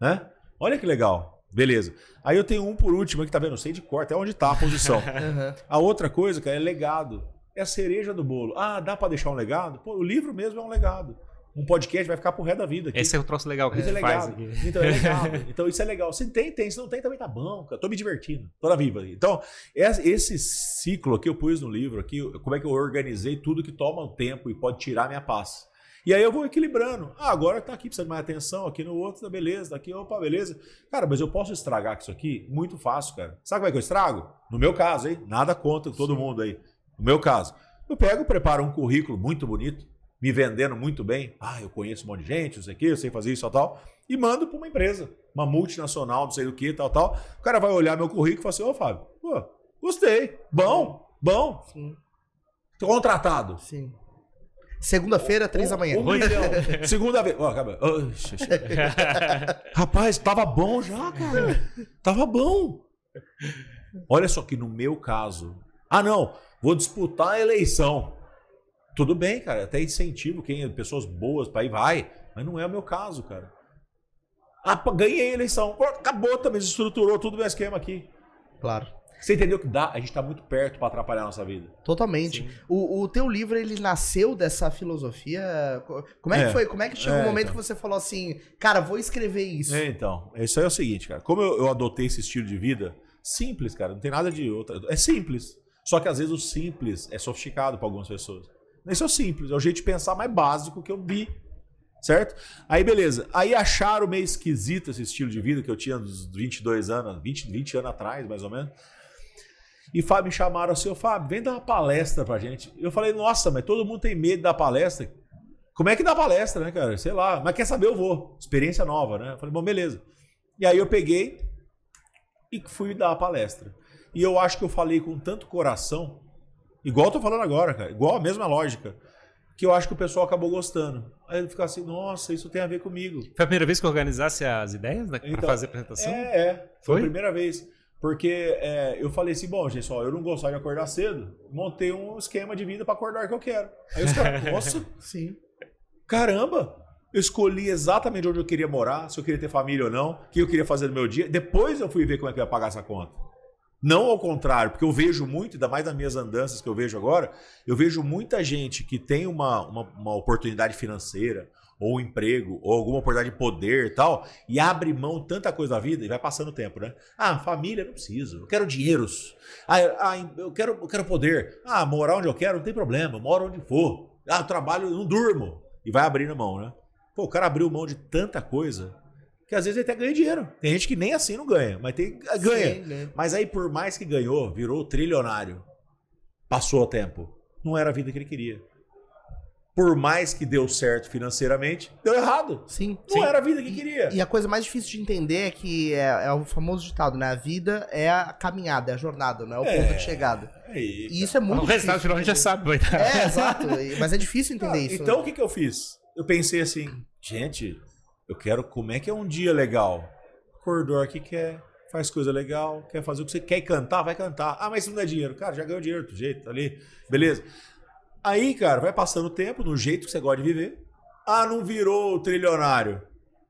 né? Olha que legal. Beleza. Aí eu tenho um por último que tá vendo, eu sei de cor, até onde tá a posição. Aham. A outra coisa, cara, é legado. É a cereja do bolo. Ah, dá pra deixar um legado? Pô, o livro mesmo é um legado. Um podcast vai ficar pro resto da vida. Aqui. Esse é o troço legal que a Isso é gente legal. faz aqui. Então é legal. Então isso é legal. Se tem, tem. Se não tem, também tá bom. cara. Tô me divertindo. Tô na viva. Então, es- esse ciclo aqui eu pus no livro aqui, como é que eu organizei tudo que toma um tempo e pode tirar minha paz. E aí eu vou equilibrando. Ah, agora tá aqui, precisa de mais atenção, aqui no outro, tá beleza, daqui, opa, beleza. Cara, mas eu posso estragar com isso aqui? Muito fácil, cara. Sabe como é que eu estrago? No meu caso, hein? Nada contra todo mundo aí. No meu caso. Eu pego, preparo um currículo muito bonito, me vendendo muito bem. Ah, eu conheço um monte de gente, não sei o quê, eu sei fazer isso e tal, E mando para uma empresa, uma multinacional, não sei do que, tal, tal. O cara vai olhar meu currículo e fala assim: Ô, Fábio, pô, gostei. Bom, bom. Sim. Contratado. Sim. Segunda-feira, três da manhã. Um milhão. Segunda vez. Ó, acaba. Oxe. Rapaz, tava bom já, cara. Tava bom. Olha só que no meu caso. Ah, não. Vou disputar a eleição. Tudo bem, cara. Até incentivo quem pessoas boas para ir vai. Mas não é o meu caso, cara. Ah, ganhei a eleição. Acabou também. Estruturou tudo o meu esquema aqui. Claro. Você entendeu que dá? A gente tá muito perto para atrapalhar a nossa vida. Totalmente. O, o teu livro, ele nasceu dessa filosofia. Co- Como é, que É. foi? Como é que chegou É, o momento então. que você falou assim, cara, vou escrever isso? É, então, isso aí é o seguinte, cara. Como eu, eu adotei esse estilo de vida, simples, cara, não tem nada de outra. É simples. Só que às vezes o simples é sofisticado para algumas pessoas. Isso é o simples, é o jeito de pensar mais básico que eu vi. Certo? Aí beleza. Aí acharam meio esquisito esse estilo de vida que eu tinha dos 22 anos, 20, 20 anos atrás, mais ou menos. E Fábio me chamaram assim, ô Fábio, vem dar uma palestra pra gente. Eu falei, nossa, mas todo mundo tem medo da palestra. Como é que dá palestra, né, cara? Sei lá, mas quer saber, eu vou. Experiência nova, né? Eu falei, bom, beleza. E aí eu peguei e fui dar a palestra. E eu acho que eu falei com tanto coração, igual eu tô falando agora, cara, igual a mesma lógica, que eu acho que o pessoal acabou gostando. Aí ele fica assim, nossa, isso tem a ver comigo. Foi a primeira vez que eu organizasse as ideias né, pra Então, fazer a apresentação? É, é. Foi, Foi? a primeira vez. Porque é, eu falei assim, bom, gente, ó, eu não gostava de acordar cedo, montei um esquema de vida pra acordar o que eu quero. Aí os caras, nossa, Sim. caramba, eu escolhi exatamente onde eu queria morar, se eu queria ter família ou não, o que eu queria fazer no meu dia. Depois eu fui ver como é que eu ia pagar essa conta. Não ao contrário, porque eu vejo muito, ainda mais nas minhas andanças que eu vejo agora, eu vejo muita gente que tem uma, uma, uma oportunidade financeira, ou emprego, ou alguma oportunidade de poder e tal, e abre mão de tanta coisa da vida e vai passando o tempo, né? Ah, família, não preciso. Eu quero dinheiros. Ah, eu- ah, eu, quero, eu quero poder. Ah, morar onde eu quero, não tem problema. Eu moro onde for. Ah, eu trabalho, não durmo. E vai abrindo mão, né? Pô, o cara abriu mão de tanta coisa que às vezes ele até ganha dinheiro. Tem gente que nem assim não ganha, mas tem, ganha. Sim, né? Mas aí, por mais que ganhou, virou trilionário. Passou o tempo. Não era a vida que ele queria. Por mais que deu certo financeiramente, deu errado. Sim. Não era a vida que queria. E a coisa mais difícil de entender é que é, é o famoso ditado, né? A vida é a caminhada, é a jornada, não é o É. ponto de chegada. E isso é muito o resultado difícil final a gente já de sabe, vai dar. É, exato. Mas é difícil entender Ah, isso. Então o que, que eu fiz? Eu pensei assim, gente, eu quero como é que é um dia legal. Acordou aqui quer, faz coisa legal, quer fazer o que você quer cantar, vai cantar. Ah, mas isso não dá dinheiro. Cara, já ganhou dinheiro do jeito, tá ali. Beleza. Aí, cara, vai passando o tempo, no jeito que você gosta de viver. Ah, não virou trilionário.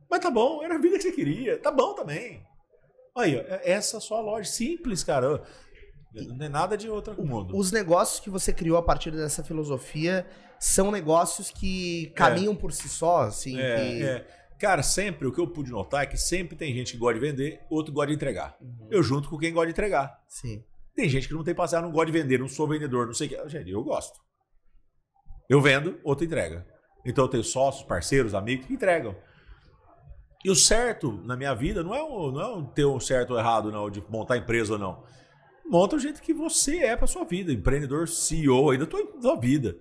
Mas tá bom, era a vida que você queria. Tá bom também. Aí, ó, é- essa é a sua loja. Simples, cara. Não é nada de outro mundo. Os negócios que você criou a partir dessa filosofia são negócios que caminham por si só, assim. É, que... é. Cara, sempre o que eu pude notar é que sempre tem gente que gosta de vender, outro gosta de entregar. Uhum. Eu junto com quem gosta de entregar. Sim. Tem gente que não tem passear, não gosta de vender, não sou vendedor, não sei o que. Gente, eu gosto. Eu vendo, outro entrega. Então eu tenho sócios, parceiros, amigos que entregam. E o certo na minha vida não é, não é ter um certo ou errado, não, de montar empresa ou não. Monta o jeito que você é pra sua vida, empreendedor, CEO aí da tua, da tua vida.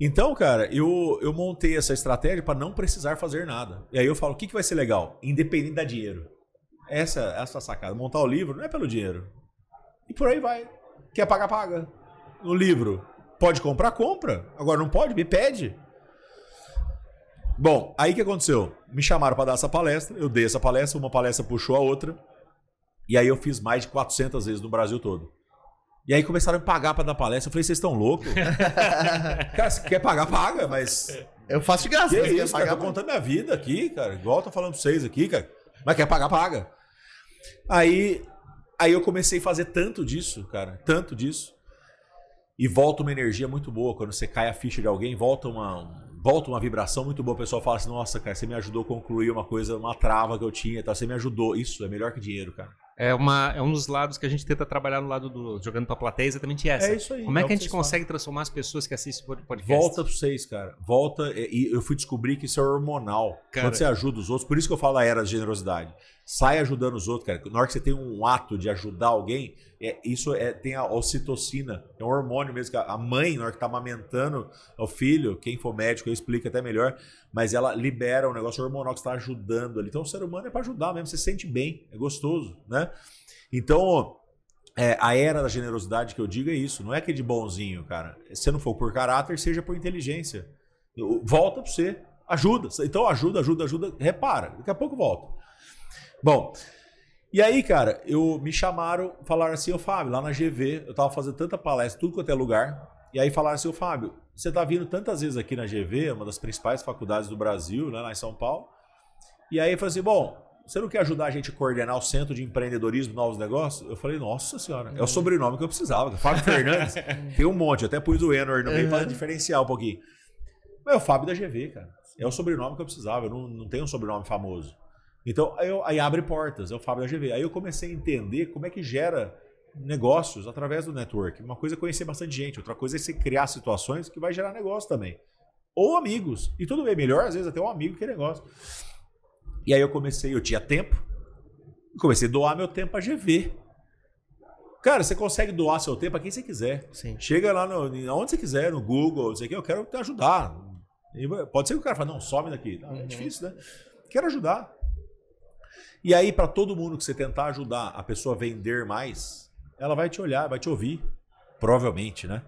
Então, cara, eu, eu montei essa estratégia para não precisar fazer nada. E aí eu falo, o que, que vai ser legal? Independente da dinheiro. Essa, essa sacada. Montar o livro não é pelo dinheiro. E por aí vai. Quer pagar, paga. No livro, pode comprar, compra. Agora não pode, me pede. Bom, aí o que aconteceu? Me chamaram para dar essa palestra, eu dei essa palestra, uma palestra puxou a outra. E aí eu fiz mais de 400 vezes no Brasil todo. E aí começaram a me pagar para dar palestra. Eu falei, vocês estão loucos? cara, se quer pagar, paga, mas Eu faço de graça. que isso, cara? pagar, Tô contando minha vida aqui, cara. Igual eu tô falando pra vocês aqui, cara. Mas quer pagar, paga. Aí, aí eu comecei a fazer tanto disso, cara. Tanto disso. E volta uma energia muito boa. Quando você cai a ficha de alguém, volta uma, volta uma vibração muito boa. O pessoal fala assim: Nossa, cara, você me ajudou a concluir uma coisa, uma trava que eu tinha. Tá? Você me ajudou. Isso é melhor que dinheiro, cara. É, uma, é um dos lados que a gente tenta trabalhar no lado do jogando pra plateia, exatamente essa. É isso aí. Como é o que a gente consegue transformar as pessoas que assistem o podcast? Volta pra vocês, cara. Volta. E eu fui descobrir que isso é hormonal. Cara. Quando você ajuda os outros, por isso que eu falo a era da generosidade. Sai ajudando os outros, cara. Na hora que você tem um ato de ajudar alguém, é, isso é, tem a ocitocina. É um hormônio mesmo. Que a a mãe, na hora que tá amamentando o filho, quem for médico, eu explico até melhor, mas ela libera um negócio hormonal que está ajudando ali. Então o ser humano é para ajudar mesmo. Você se sente bem, é gostoso, né? Então, é, a era da generosidade que eu digo é isso. Não é que de bonzinho, cara. Se não for por caráter, seja por inteligência. Volta pra você. Ajuda. Então ajuda, ajuda, ajuda. Repara. Daqui a pouco volta. Bom. E aí, cara, eu me chamaram, falaram assim, ô Fábio, lá na GV, eu tava fazendo tanta palestra, tudo quanto é lugar. E aí falaram assim, ô Fábio, você tá vindo tantas vezes aqui na GV, uma das principais faculdades do Brasil, né, lá em São Paulo. E aí eu falei assim, bom, você não quer ajudar a gente a coordenar o Centro de Empreendedorismo Novos Negócios? Eu falei, nossa senhora, é o sobrenome que eu precisava. Fábio Fernandes, tem um monte, eu até pus o Enor no meio para diferenciar um pouquinho. Mas é o Fábio da GV, cara. É o sobrenome que eu precisava, eu não, não tenho um sobrenome famoso. Então, aí, eu, aí abre portas, é o Fábio da GV. Aí eu comecei a entender como é que gera negócios através do network. Uma coisa é conhecer bastante gente, outra coisa é você criar situações que vai gerar negócio também. Ou amigos. E tudo bem, melhor às vezes até um amigo que é negócio. E aí eu comecei, eu tinha tempo, comecei a doar meu tempo a GV. Cara, você consegue doar seu tempo a quem você quiser. Sim. Chega lá no, onde você quiser, no Google, não sei o que, eu quero te ajudar. E pode ser que o cara fale, não, some daqui. Não, é uhum. difícil, né? Quero ajudar. E aí, para todo mundo que você tentar ajudar a pessoa a vender mais, ela vai te olhar, vai te ouvir. Provavelmente, né?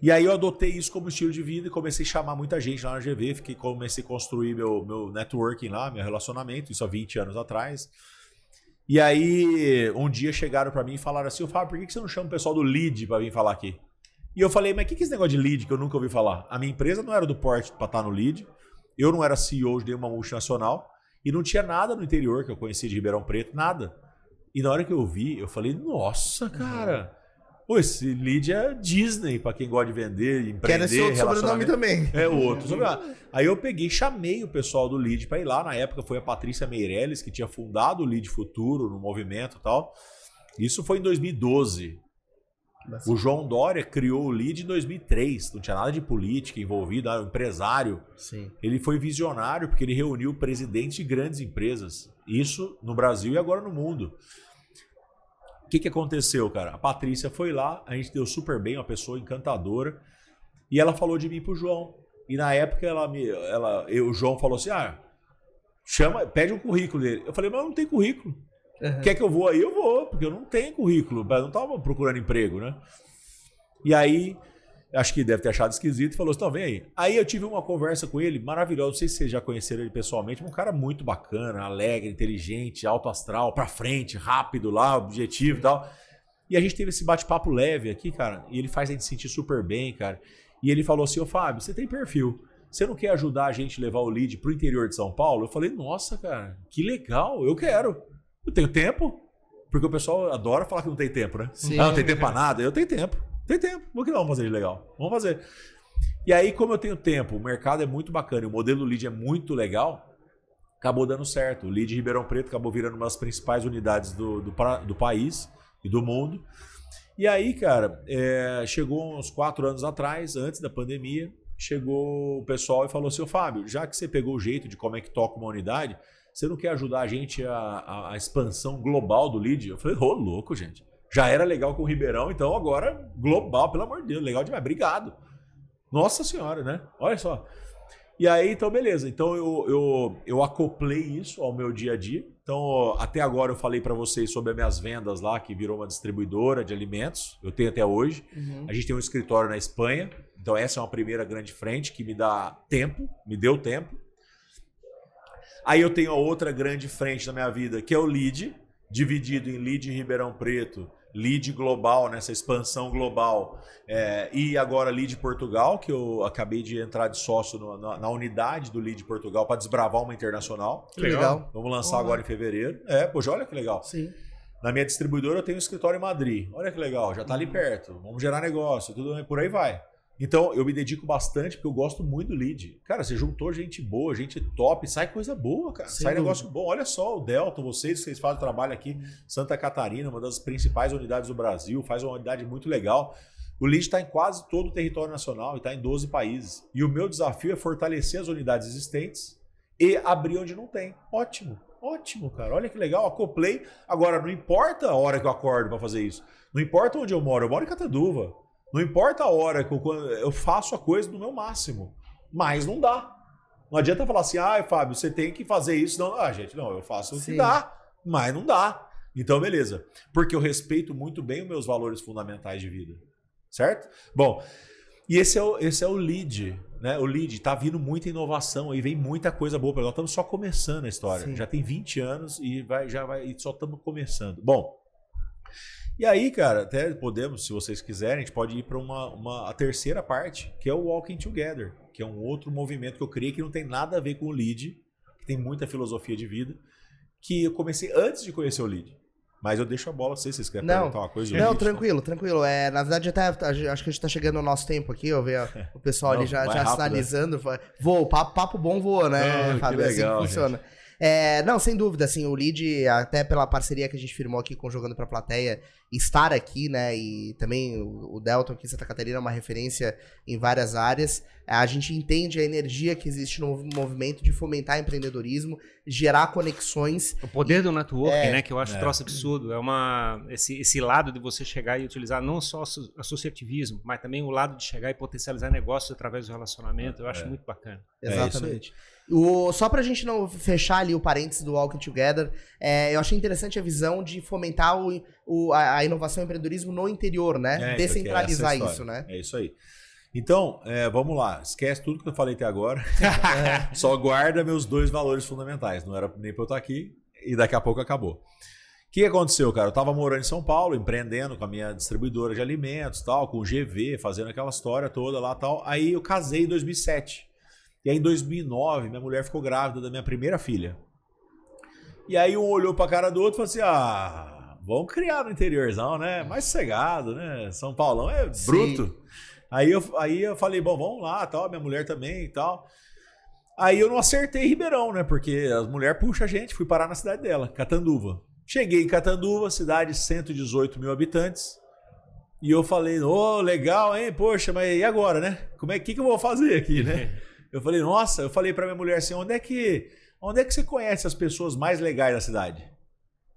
E aí eu adotei isso como estilo de vida e comecei a chamar muita gente lá na GV, fiquei, comecei a construir meu, meu networking lá, meu relacionamento, isso há 20 anos atrás. E aí, um dia chegaram para mim e falaram assim: Fábio, por que você não chama o pessoal do lead para vir falar aqui? E eu falei: Mas o que, que é esse negócio de lead que eu nunca ouvi falar? A minha empresa não era do porte para estar no lead, eu não era CEO de nenhuma multinacional e não tinha nada no interior que eu conhecia de Ribeirão Preto, nada. E na hora que eu vi, eu falei: Nossa, cara. Pô, esse lead é Disney, para quem gosta de vender, empreender, Quer esse outro sobrenome também. É outro. Aí eu peguei, chamei o pessoal do lead para ir lá. Na época foi a Patrícia Meirelles, que tinha fundado o Lead Futuro no movimento e tal. Isso foi em 2012. O João Dória criou o Lead em 2003. Não tinha nada de política envolvida, era um empresário. Sim. Ele foi visionário porque ele reuniu presidentes de grandes empresas. Isso no Brasil e agora no mundo. O que, que aconteceu, cara? A Patrícia foi lá, a gente deu super bem, uma pessoa encantadora, e ela falou de mim pro João. E na época ela me, ela, eu, o João falou assim: ah, chama, pede um currículo dele. Eu falei, mas eu não tenho currículo. Uhum. Quer que eu vou aí? Eu vou, porque eu não tenho currículo, eu não estava procurando emprego, né? E aí acho que deve ter achado esquisito, e falou assim: não, vem aí. Aí eu tive uma conversa com ele maravilhosa. Não sei se vocês já conheceram ele pessoalmente, um cara muito bacana, alegre, inteligente, alto astral, pra frente, rápido lá, objetivo e tal. E a gente teve esse bate-papo leve aqui, cara, e ele faz a gente sentir super bem, cara. E ele falou assim: Ô Fábio, você tem perfil. Você não quer ajudar a gente a levar o lead pro interior de São Paulo? Eu falei, nossa, cara, que legal, eu quero. Eu tenho tempo. Porque o pessoal adora falar que não tem tempo, né? Sim, ah, não tem tempo pra nada. Eu tenho tempo. Tem tempo. Por que não vamos fazer de legal? Vamos fazer. E aí, como eu tenho tempo, o mercado é muito bacana e o modelo lead é muito legal, acabou dando certo. O lead Ribeirão Preto acabou virando uma das principais unidades do, do, do país e do mundo. E aí, cara, é, chegou uns quatro anos atrás, antes da pandemia, chegou o pessoal e falou assim: Fábio, já que você pegou o jeito de como é que toca uma unidade, você não quer ajudar a gente a, a, a expansão global do lead? Eu falei: ô, oh, louco, gente. Já era legal com o Ribeirão, então agora global, pelo amor de Deus, legal demais. Obrigado. Nossa senhora, né? Olha só. E aí, então, beleza. Então eu, eu, eu acoplei isso ao meu dia a dia. Então, até agora eu falei para vocês sobre as minhas vendas lá, que virou uma distribuidora de alimentos. Eu tenho até hoje. Uhum. A gente tem um escritório na Espanha. Então, essa é uma primeira grande frente que me dá tempo, me deu tempo. Aí eu tenho a outra grande frente na minha vida, que é o lead, dividido em lead em Ribeirão Preto, lead global, nessa expansão global, é, e agora lead Portugal, que eu acabei de entrar de sócio no, na, na, unidade do lead Portugal para desbravar uma internacional. Que legal. Vamos lançar agora em fevereiro. É, poxa, olha que legal. Sim. Na minha distribuidora eu tenho um escritório em Madrid. Olha que legal, já está ali uhum. perto. Vamos gerar negócio, tudo por aí vai. Então, eu me dedico bastante porque eu gosto muito do lead. Cara, você juntou gente boa, gente top, sai coisa boa, cara. Sem sai dúvida. negócio bom. Olha só o Delta, vocês, vocês fazem trabalho aqui, Santa Catarina, uma das principais unidades do Brasil, faz uma unidade muito legal. O lead está em quase todo o território nacional e está em 12 países. E o meu desafio é fortalecer as unidades existentes e abrir onde não tem. Ótimo, ótimo, cara. Olha que legal, acoplei. Agora, não importa a hora que eu acordo para fazer isso. Não importa onde eu moro, eu moro em Cataduva. Não importa a hora que eu, eu faço a coisa do meu máximo, mas não dá. Não adianta falar assim, ah, Fábio, você tem que fazer isso. Não, ah, gente, não, eu faço o que dá, mas não dá. Então, beleza. Porque eu respeito muito bem os meus valores fundamentais de vida. Certo? Bom, e esse é o, esse é o lead. Né? O lead está vindo muita inovação e vem muita coisa boa para nós. Estamos só começando a história. Sim. Já tem 20 anos e vai, já vai, e só estamos começando. Bom, e aí, cara, até podemos, se vocês quiserem, a gente pode ir para uma, uma, a terceira parte, que é o Walking Together, que é um outro movimento que eu criei que não tem nada a ver com o lead, que tem muita filosofia de vida, que eu comecei antes de conhecer o lead. Mas eu deixo a bola, se vocês querem Não. perguntar uma coisa. Não, lead, tranquilo, tranquilo. É, na verdade, gente- acho que a gente tá chegando no nosso tempo aqui, eu vejo o pessoal Não, ali já, já rápido, né? sinalizando. Voa, papo, papo bom voa, né, Ah, que Fábio? É assim legal, que funciona. É, não, sem dúvida, assim, o lead, até pela parceria que a gente firmou aqui com Jogando pra Plateia, estar aqui, né, e também o, o Delton aqui em Santa Catarina é uma referência em várias áreas, a gente entende a energia que existe no movimento de fomentar empreendedorismo, gerar conexões, O poder do networking, É. né? Que eu acho É. um troço absurdo. É uma, esse, esse lado de você chegar e utilizar não só asso- associativismo, mas também o lado de chegar e potencializar negócios através do relacionamento. Eu acho É. muito bacana. É. Exatamente. O, só pra gente não fechar ali o parênteses do Walking Together, é, eu achei interessante a visão de fomentar o, o- a, inovação e empreendedorismo no interior, né? É, então, é isso, né? É isso aí. Então, é, vamos lá. Esquece tudo que eu falei até agora. Só guarda meus dois valores fundamentais. Não era nem pra eu estar aqui e daqui a pouco acabou. O que aconteceu, cara? Eu tava morando em São Paulo, empreendendo com a minha distribuidora de alimentos, tal, com o GV, fazendo aquela história toda lá, tal. Aí eu casei em 2007. E aí em 2009, minha mulher ficou grávida da minha primeira filha. E aí um olhou pra cara do outro e falou assim: "Ah, vamos criar no interiorzão, né? Mais sossegado, né? São Paulão é Sim. bruto". Aí eu, aí eu falei, bom, vamos lá, tal, minha mulher também e tal. Aí eu não acertei Ribeirão, né? Porque as mulheres puxam a gente, fui parar na cidade dela, Catanduva. Cheguei em Catanduva, cidade de 118 mil habitantes. E eu falei, ô, legal, hein? Poxa, mas e agora, né? Como é que, que eu vou fazer aqui, né? Eu falei, nossa, eu falei pra minha mulher assim, onde é que, onde é que você conhece as pessoas mais legais da cidade?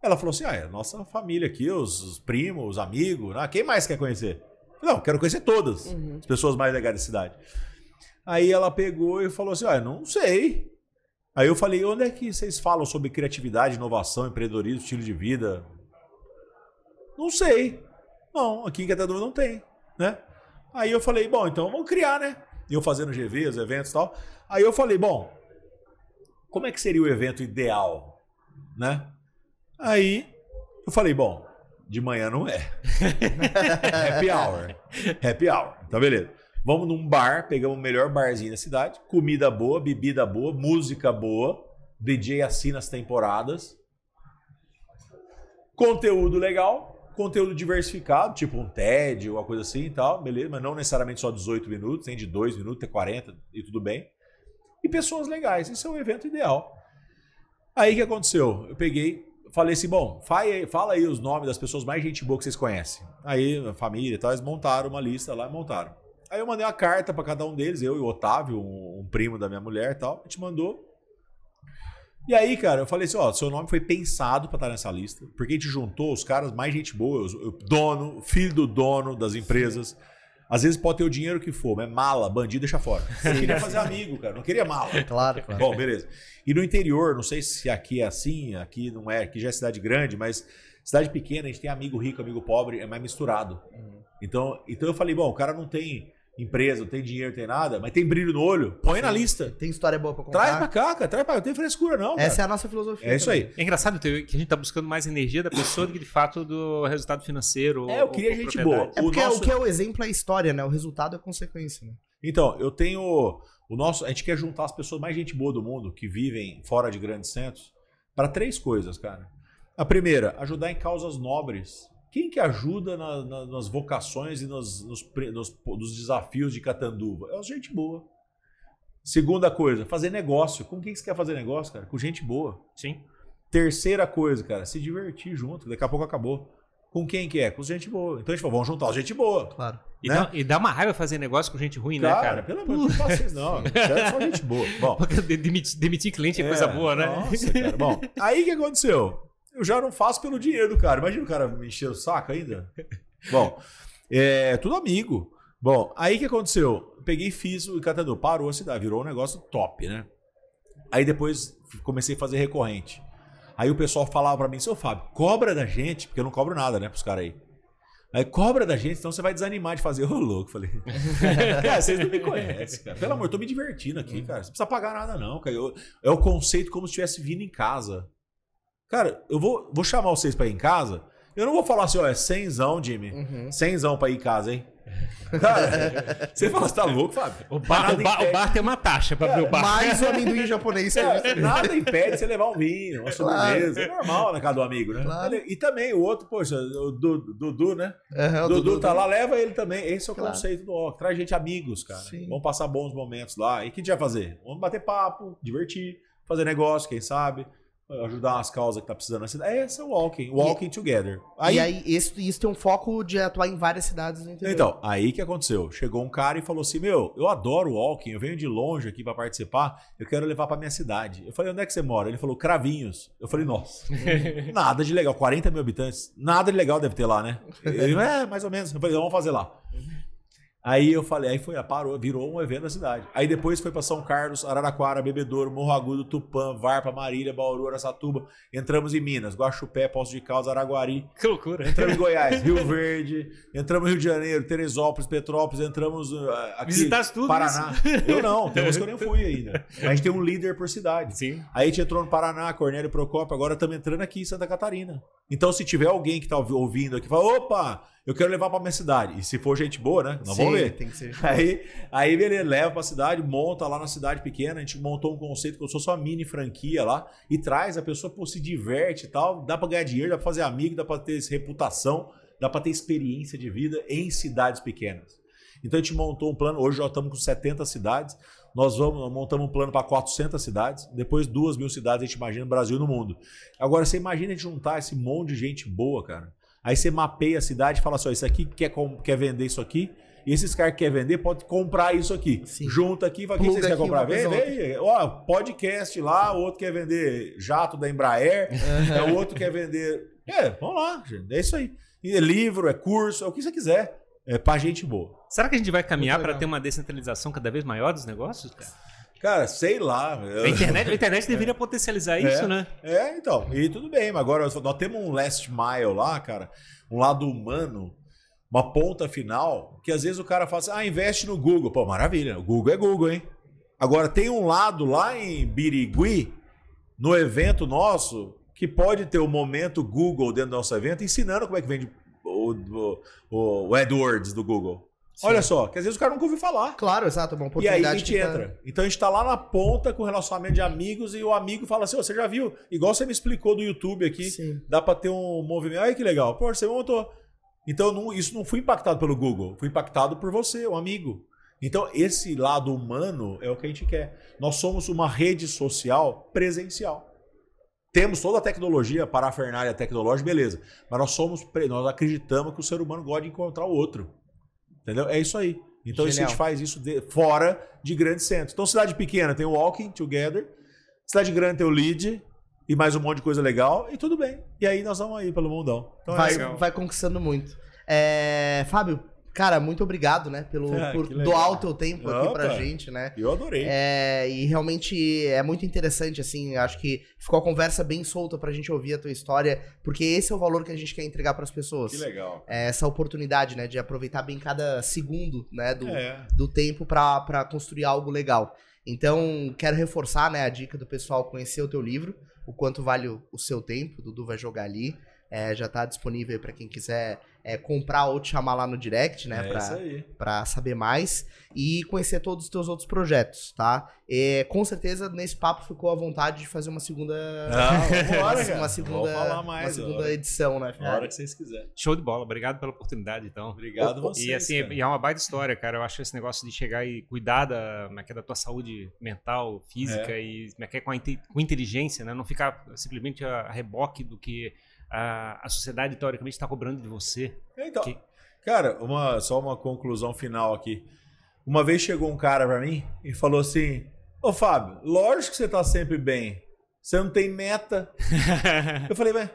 Ela falou assim, ah, é a nossa família aqui, os, os primos, os amigos, né? quem mais quer conhecer? Não, quero conhecer todas Uhum. as pessoas mais legais da cidade. Aí ela pegou e falou assim: Ah, não sei. Aí eu falei: onde é que vocês falam sobre criatividade, inovação, empreendedorismo, estilo de vida? Não sei. Não, aqui em Catanduva não tem, né? Aí eu falei: bom, então vamos criar, né? Eu fazendo GV, os eventos e tal. Aí eu falei: bom, como é que seria o evento ideal, né? Aí eu falei: bom, de manhã não é. Happy hour. Happy hour. Tá beleza. Vamos num bar, pegamos o melhor barzinho da cidade, comida boa, bebida boa, música boa, DJ assina as temporadas, conteúdo legal, conteúdo diversificado, tipo um TED uma coisa assim e tal, beleza, mas não necessariamente só 18 minutos, tem de 2 minutos, tem 40 e tudo bem. E pessoas legais, esse é o evento ideal. Aí o que aconteceu? Eu peguei, falei assim, bom, fala aí, os nomes das pessoas mais gente boa que vocês conhecem. Aí a família e tal, eles montaram uma lista lá e montaram. Aí eu mandei uma carta pra cada um deles, eu e o Otávio, um, um primo da minha mulher e tal, a gente mandou. E aí, cara, eu falei assim, ó, seu nome foi pensado pra estar nessa lista, porque a gente juntou os caras mais gente boa, o dono, filho do dono das empresas. Às vezes pode ter o dinheiro que for, mas mala, bandido deixa fora. Eu queria fazer amigo, cara, não queria mala. Claro, claro. Bom, beleza. E no interior, não sei se aqui é assim, aqui não é, aqui já é cidade grande, mas cidade pequena, a gente tem amigo rico, amigo pobre, é mais misturado. Então, então eu falei, bom, o cara não tem empresa, não tem dinheiro, não tem nada, mas tem brilho no olho, põe na lista. Tem história boa pra contar? Traz pra cá, cara, traz pra cá, não tem frescura não, cara. Essa é a nossa filosofia. É isso também. aí. É engraçado que a gente tá buscando mais energia da pessoa do que de fato do resultado financeiro. É, eu queria ou gente boa. É O porque nosso- o que é o exemplo é a história, né? O resultado é a consequência, né? Então, eu tenho o nosso, a gente quer juntar as pessoas mais gente boa do mundo que vivem fora de grandes centros para três coisas, cara. A primeira, ajudar em causas nobres. Quem que ajuda na- na- nas vocações e nos, nos, nos- nos desafios de Catanduva? É gente boa. Segunda coisa, fazer negócio. Com quem que você quer fazer negócio, cara? Com gente boa. Sim. Terceira coisa, cara, se divertir junto. Daqui a pouco acabou. Com quem que é? Com gente boa. Então a gente falou, vamos juntar os gente boa. Claro. E, Né? dá, e dá uma raiva fazer negócio com gente ruim, né, Cara, cara? pelo amor de Deus, não é só gente boa. Bom, Demitir, demitir cliente é, coisa boa, né? Nossa, cara. Bom, aí o que aconteceu? Eu já não faço pelo dinheiro do cara. Imagina o cara me encher o saco ainda. Bom, é tudo amigo. Bom, aí o que aconteceu? Eu Peguei e fiz o Catador. Parou a cidade, virou um negócio top, né? Aí depois comecei a fazer recorrente. Aí o pessoal falava pra mim, seu Fábio, cobra da gente, porque eu não cobro nada, né, pros caras aí. Aí cobra da gente, senão você vai desanimar de fazer. Ô, louco, falei. cara, vocês não me conhecem, cara. Pelo amor, eu tô me divertindo aqui, cara. Você não precisa pagar nada, não, cara. Eu- é o conceito como se estivesse vindo em casa. Cara, eu vou, vou chamar vocês pra ir em casa Eu não vou falar assim, ó, é cenzão, Jimmy. Uhum. Cenzão pra ir em casa, hein? Cara, você fala, você tá louco, Fábio? O bar, o bar- o bar tem uma taxa pra abrir o bar. Mais o amendoim japonês Cara, nada impede você levar um vinho, uma sobremesa. É normal na casa do amigo, né? Claro. E também o outro, poxa, o Du- Dudu, né? Aham, o Dudu, tá lá, leva ele também. Esse é o Claro. conceito do óculos. Traz gente amigos, cara. Sim. Vamos passar bons momentos lá. E o que a gente vai fazer? Vamos bater papo, divertir, fazer negócio, quem sabe, ajudar umas causas que tá precisando na cidade. Esse é o walking, walking together. E aí, isso, isso tem um foco de atuar em várias cidades no interior. Então, aí que aconteceu? Chegou um cara e falou assim: Meu, eu adoro walking, eu venho de longe aqui pra participar, eu quero levar pra minha cidade. Eu falei: Onde é que você mora? Ele falou: Cravinhos. Eu falei: Nossa, nada de legal, 40 mil habitantes, nada de legal deve ter lá, né? Ele, é, mais ou menos. Eu falei: Vamos fazer lá. Aí eu falei, aí foi, parou, virou um evento da cidade. Aí depois foi pra São Carlos, Araraquara, Bebedouro, Morro Agudo, Tupã, Varpa, Marília, Bauru, Araçatuba. Entramos em Minas, Guaxupé, Poço de Caldas, Araguari. Que loucura. Entramos em Goiás, Rio Verde, entramos no Rio de Janeiro, Teresópolis, Petrópolis, entramos uh, aqui, Visitasse tudo Paraná. Eu não, tem uns que eu nem fui ainda. A gente tem um líder por cidade. Sim. Aí a gente entrou no Paraná, Cornélio Procópio, agora estamos entrando aqui em Santa Catarina. Então, se tiver alguém que tá ouvi- ouvindo aqui, fala, opa, eu quero levar pra minha cidade. E se for gente boa, né? Nós vamos ver. Tem que ser. Aí, aí beleza, leva pra cidade, monta lá na cidade pequena, a gente montou um conceito como se fosse uma mini franquia lá, e traz, a pessoa pô, se diverte e tal, dá pra ganhar dinheiro, dá pra fazer amigo, dá pra ter reputação, dá pra ter experiência de vida em cidades pequenas. Então a gente montou um plano, hoje já estamos com 70 cidades, nós vamos, montamos um plano para 400 cidades, depois 2 mil cidades a gente imagina no Brasil e no mundo. Agora você imagina a gente juntar esse monte de gente boa, cara. Aí você mapeia a cidade e fala assim: ó, isso aqui quer, quer vender isso aqui, e esses caras que querem vender pode comprar isso aqui. Sim. Junta aqui, fala: o que Pluga vocês querem comprar? Vem, vem. Ó, podcast lá, o outro quer vender jato da Embraer, é, o outro quer vender. É, vamos lá, gente, é isso aí. E é livro, é curso, é o que você quiser. É pra gente boa. Será que a gente vai caminhar para ter uma descentralização cada vez maior dos negócios? Cara? Cara, sei lá. A internet, a internet deveria potencializar isso, né? É, então. E tudo bem, mas agora nós temos um last mile lá, cara, um lado humano, uma ponta final, que às vezes o cara fala assim: ah, investe no Google. Pô, maravilha, o Google é Google, hein? Agora tem um lado lá em Birigui, no evento nosso, que pode ter o momento Google dentro do nosso evento, ensinando como é que vende o, o, o AdWords do Google. Olha só, que às vezes o cara nunca ouviu falar. Claro, exato, é uma E oportunidade. aí a gente tá- entra. Então a gente tá lá na ponta com relacionamento de amigos e o amigo fala assim: "Ô, você já viu? Igual você me explicou do YouTube aqui, Sim. dá pra ter um movimento. Ai que legal. Pô, você montou. Então não- isso não foi impactado pelo Google, foi impactado por você, um amigo. Então esse lado humano é o que a gente quer. Nós somos uma rede social presencial. Temos toda a tecnologia, parafernália tecnológica, beleza. Mas nós somos, nós acreditamos que o ser humano gosta de encontrar o outro. Entendeu? É isso aí. Então isso a gente faz isso de- fora de grandes centros. Então cidade pequena tem o Walking Together, cidade grande tem o Lead e mais um monte de coisa legal e tudo bem. E aí nós vamos aí pelo mundão. Então é vai, legal. vai conquistando muito. É, Fábio, cara, muito obrigado, né, pelo, Ah, por doar o teu tempo aqui Opa. pra gente, né? Eu adorei. É, e realmente é muito interessante, assim, acho que ficou a conversa bem solta pra gente ouvir a tua história, porque esse é o valor que a gente quer entregar pras pessoas. Que legal. É essa oportunidade, né, de aproveitar bem cada segundo, né, do, É. do tempo pra pra construir algo legal. Então, quero reforçar, né, a dica do pessoal conhecer o teu livro, o quanto vale o, o seu tempo, o Dudu vai jogar ali, é, já tá disponível para quem quiser é, comprar ou te chamar lá no direct, né, é pra, isso aí. pra saber mais e conhecer todos os teus outros projetos, tá? E, com certeza, nesse papo ficou à vontade de fazer uma segunda... Não, vambora, uma, uma segunda, Vamos falar mais, uma segunda a hora- edição, né, Na hora que vocês quiserem. Show de bola. Obrigado pela oportunidade, então. Obrigado a vocês. E assim, cara. e é uma baita história, cara. Eu acho esse negócio de chegar e cuidar da, é que é, da tua saúde mental, física e como é que é, com, a com inteligência, né? Não ficar simplesmente a, a reboque do que a, a sociedade, teoricamente, está cobrando de você. Então, Que- cara, uma, só uma conclusão final aqui. Uma vez chegou um cara pra mim e falou assim: Ô Fábio, lógico que você tá sempre bem. Você não tem meta. Eu falei, mas.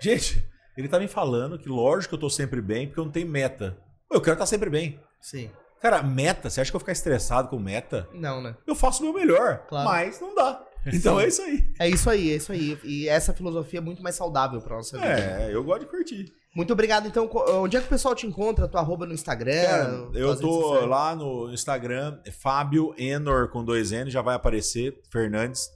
Gente, ele tá me falando que lógico que eu tô sempre bem, porque eu não tenho meta. Eu quero estar sempre bem. Sim. Cara, meta, você acha que eu vou ficar estressado com meta? Não, né? Eu faço o meu melhor, Claro. mas não dá. Então é isso aí. É isso aí, é isso aí. E essa filosofia é muito mais saudável pra nossa vida. É, eu gosto de curtir. Muito obrigado. Então, co- onde é que o pessoal te encontra? Tua arroba no Instagram? Cara, eu tô lá no Instagram, é Fábio Enor com dois N, já vai aparecer, Fernandes.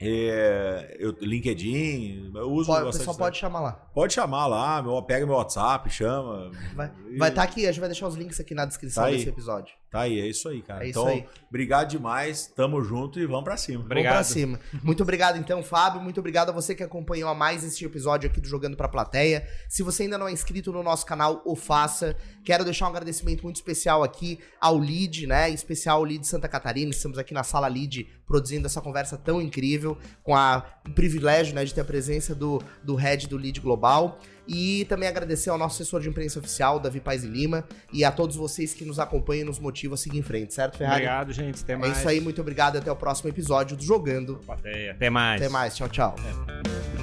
É, eu, LinkedIn, eu uso Pode- o pessoal pode chamar lá. Pode chamar lá, meu, pega meu WhatsApp, chama. Vai E- vai estar aqui, a gente vai deixar os links aqui na descrição Tá aí. desse episódio. Tá aí, é isso aí, cara. É isso então, aí. obrigado demais, tamo junto e vamos pra cima. Obrigado. Vamos pra cima. Muito obrigado, então, Fábio. Muito obrigado a você que acompanhou a mais este episódio aqui do Jogando Pra Plateia. Se você ainda não é inscrito no nosso canal, o faça. Quero deixar um agradecimento muito especial aqui ao Lead, né? Em especial ao Lead Santa Catarina. Estamos aqui na sala Lead produzindo essa conversa tão incrível, com a, o privilégio né, de ter a presença do, do head do Lead Global. E também agradecer ao nosso assessor de imprensa oficial, Davi Paz e Lima, e a todos vocês que nos acompanham e nos motivam a seguir em frente, certo, Ferrari? Obrigado, gente. Até É mais. isso aí, muito obrigado. Até o próximo episódio do Jogando. Plateia. Até mais. Até mais, tchau, tchau. É.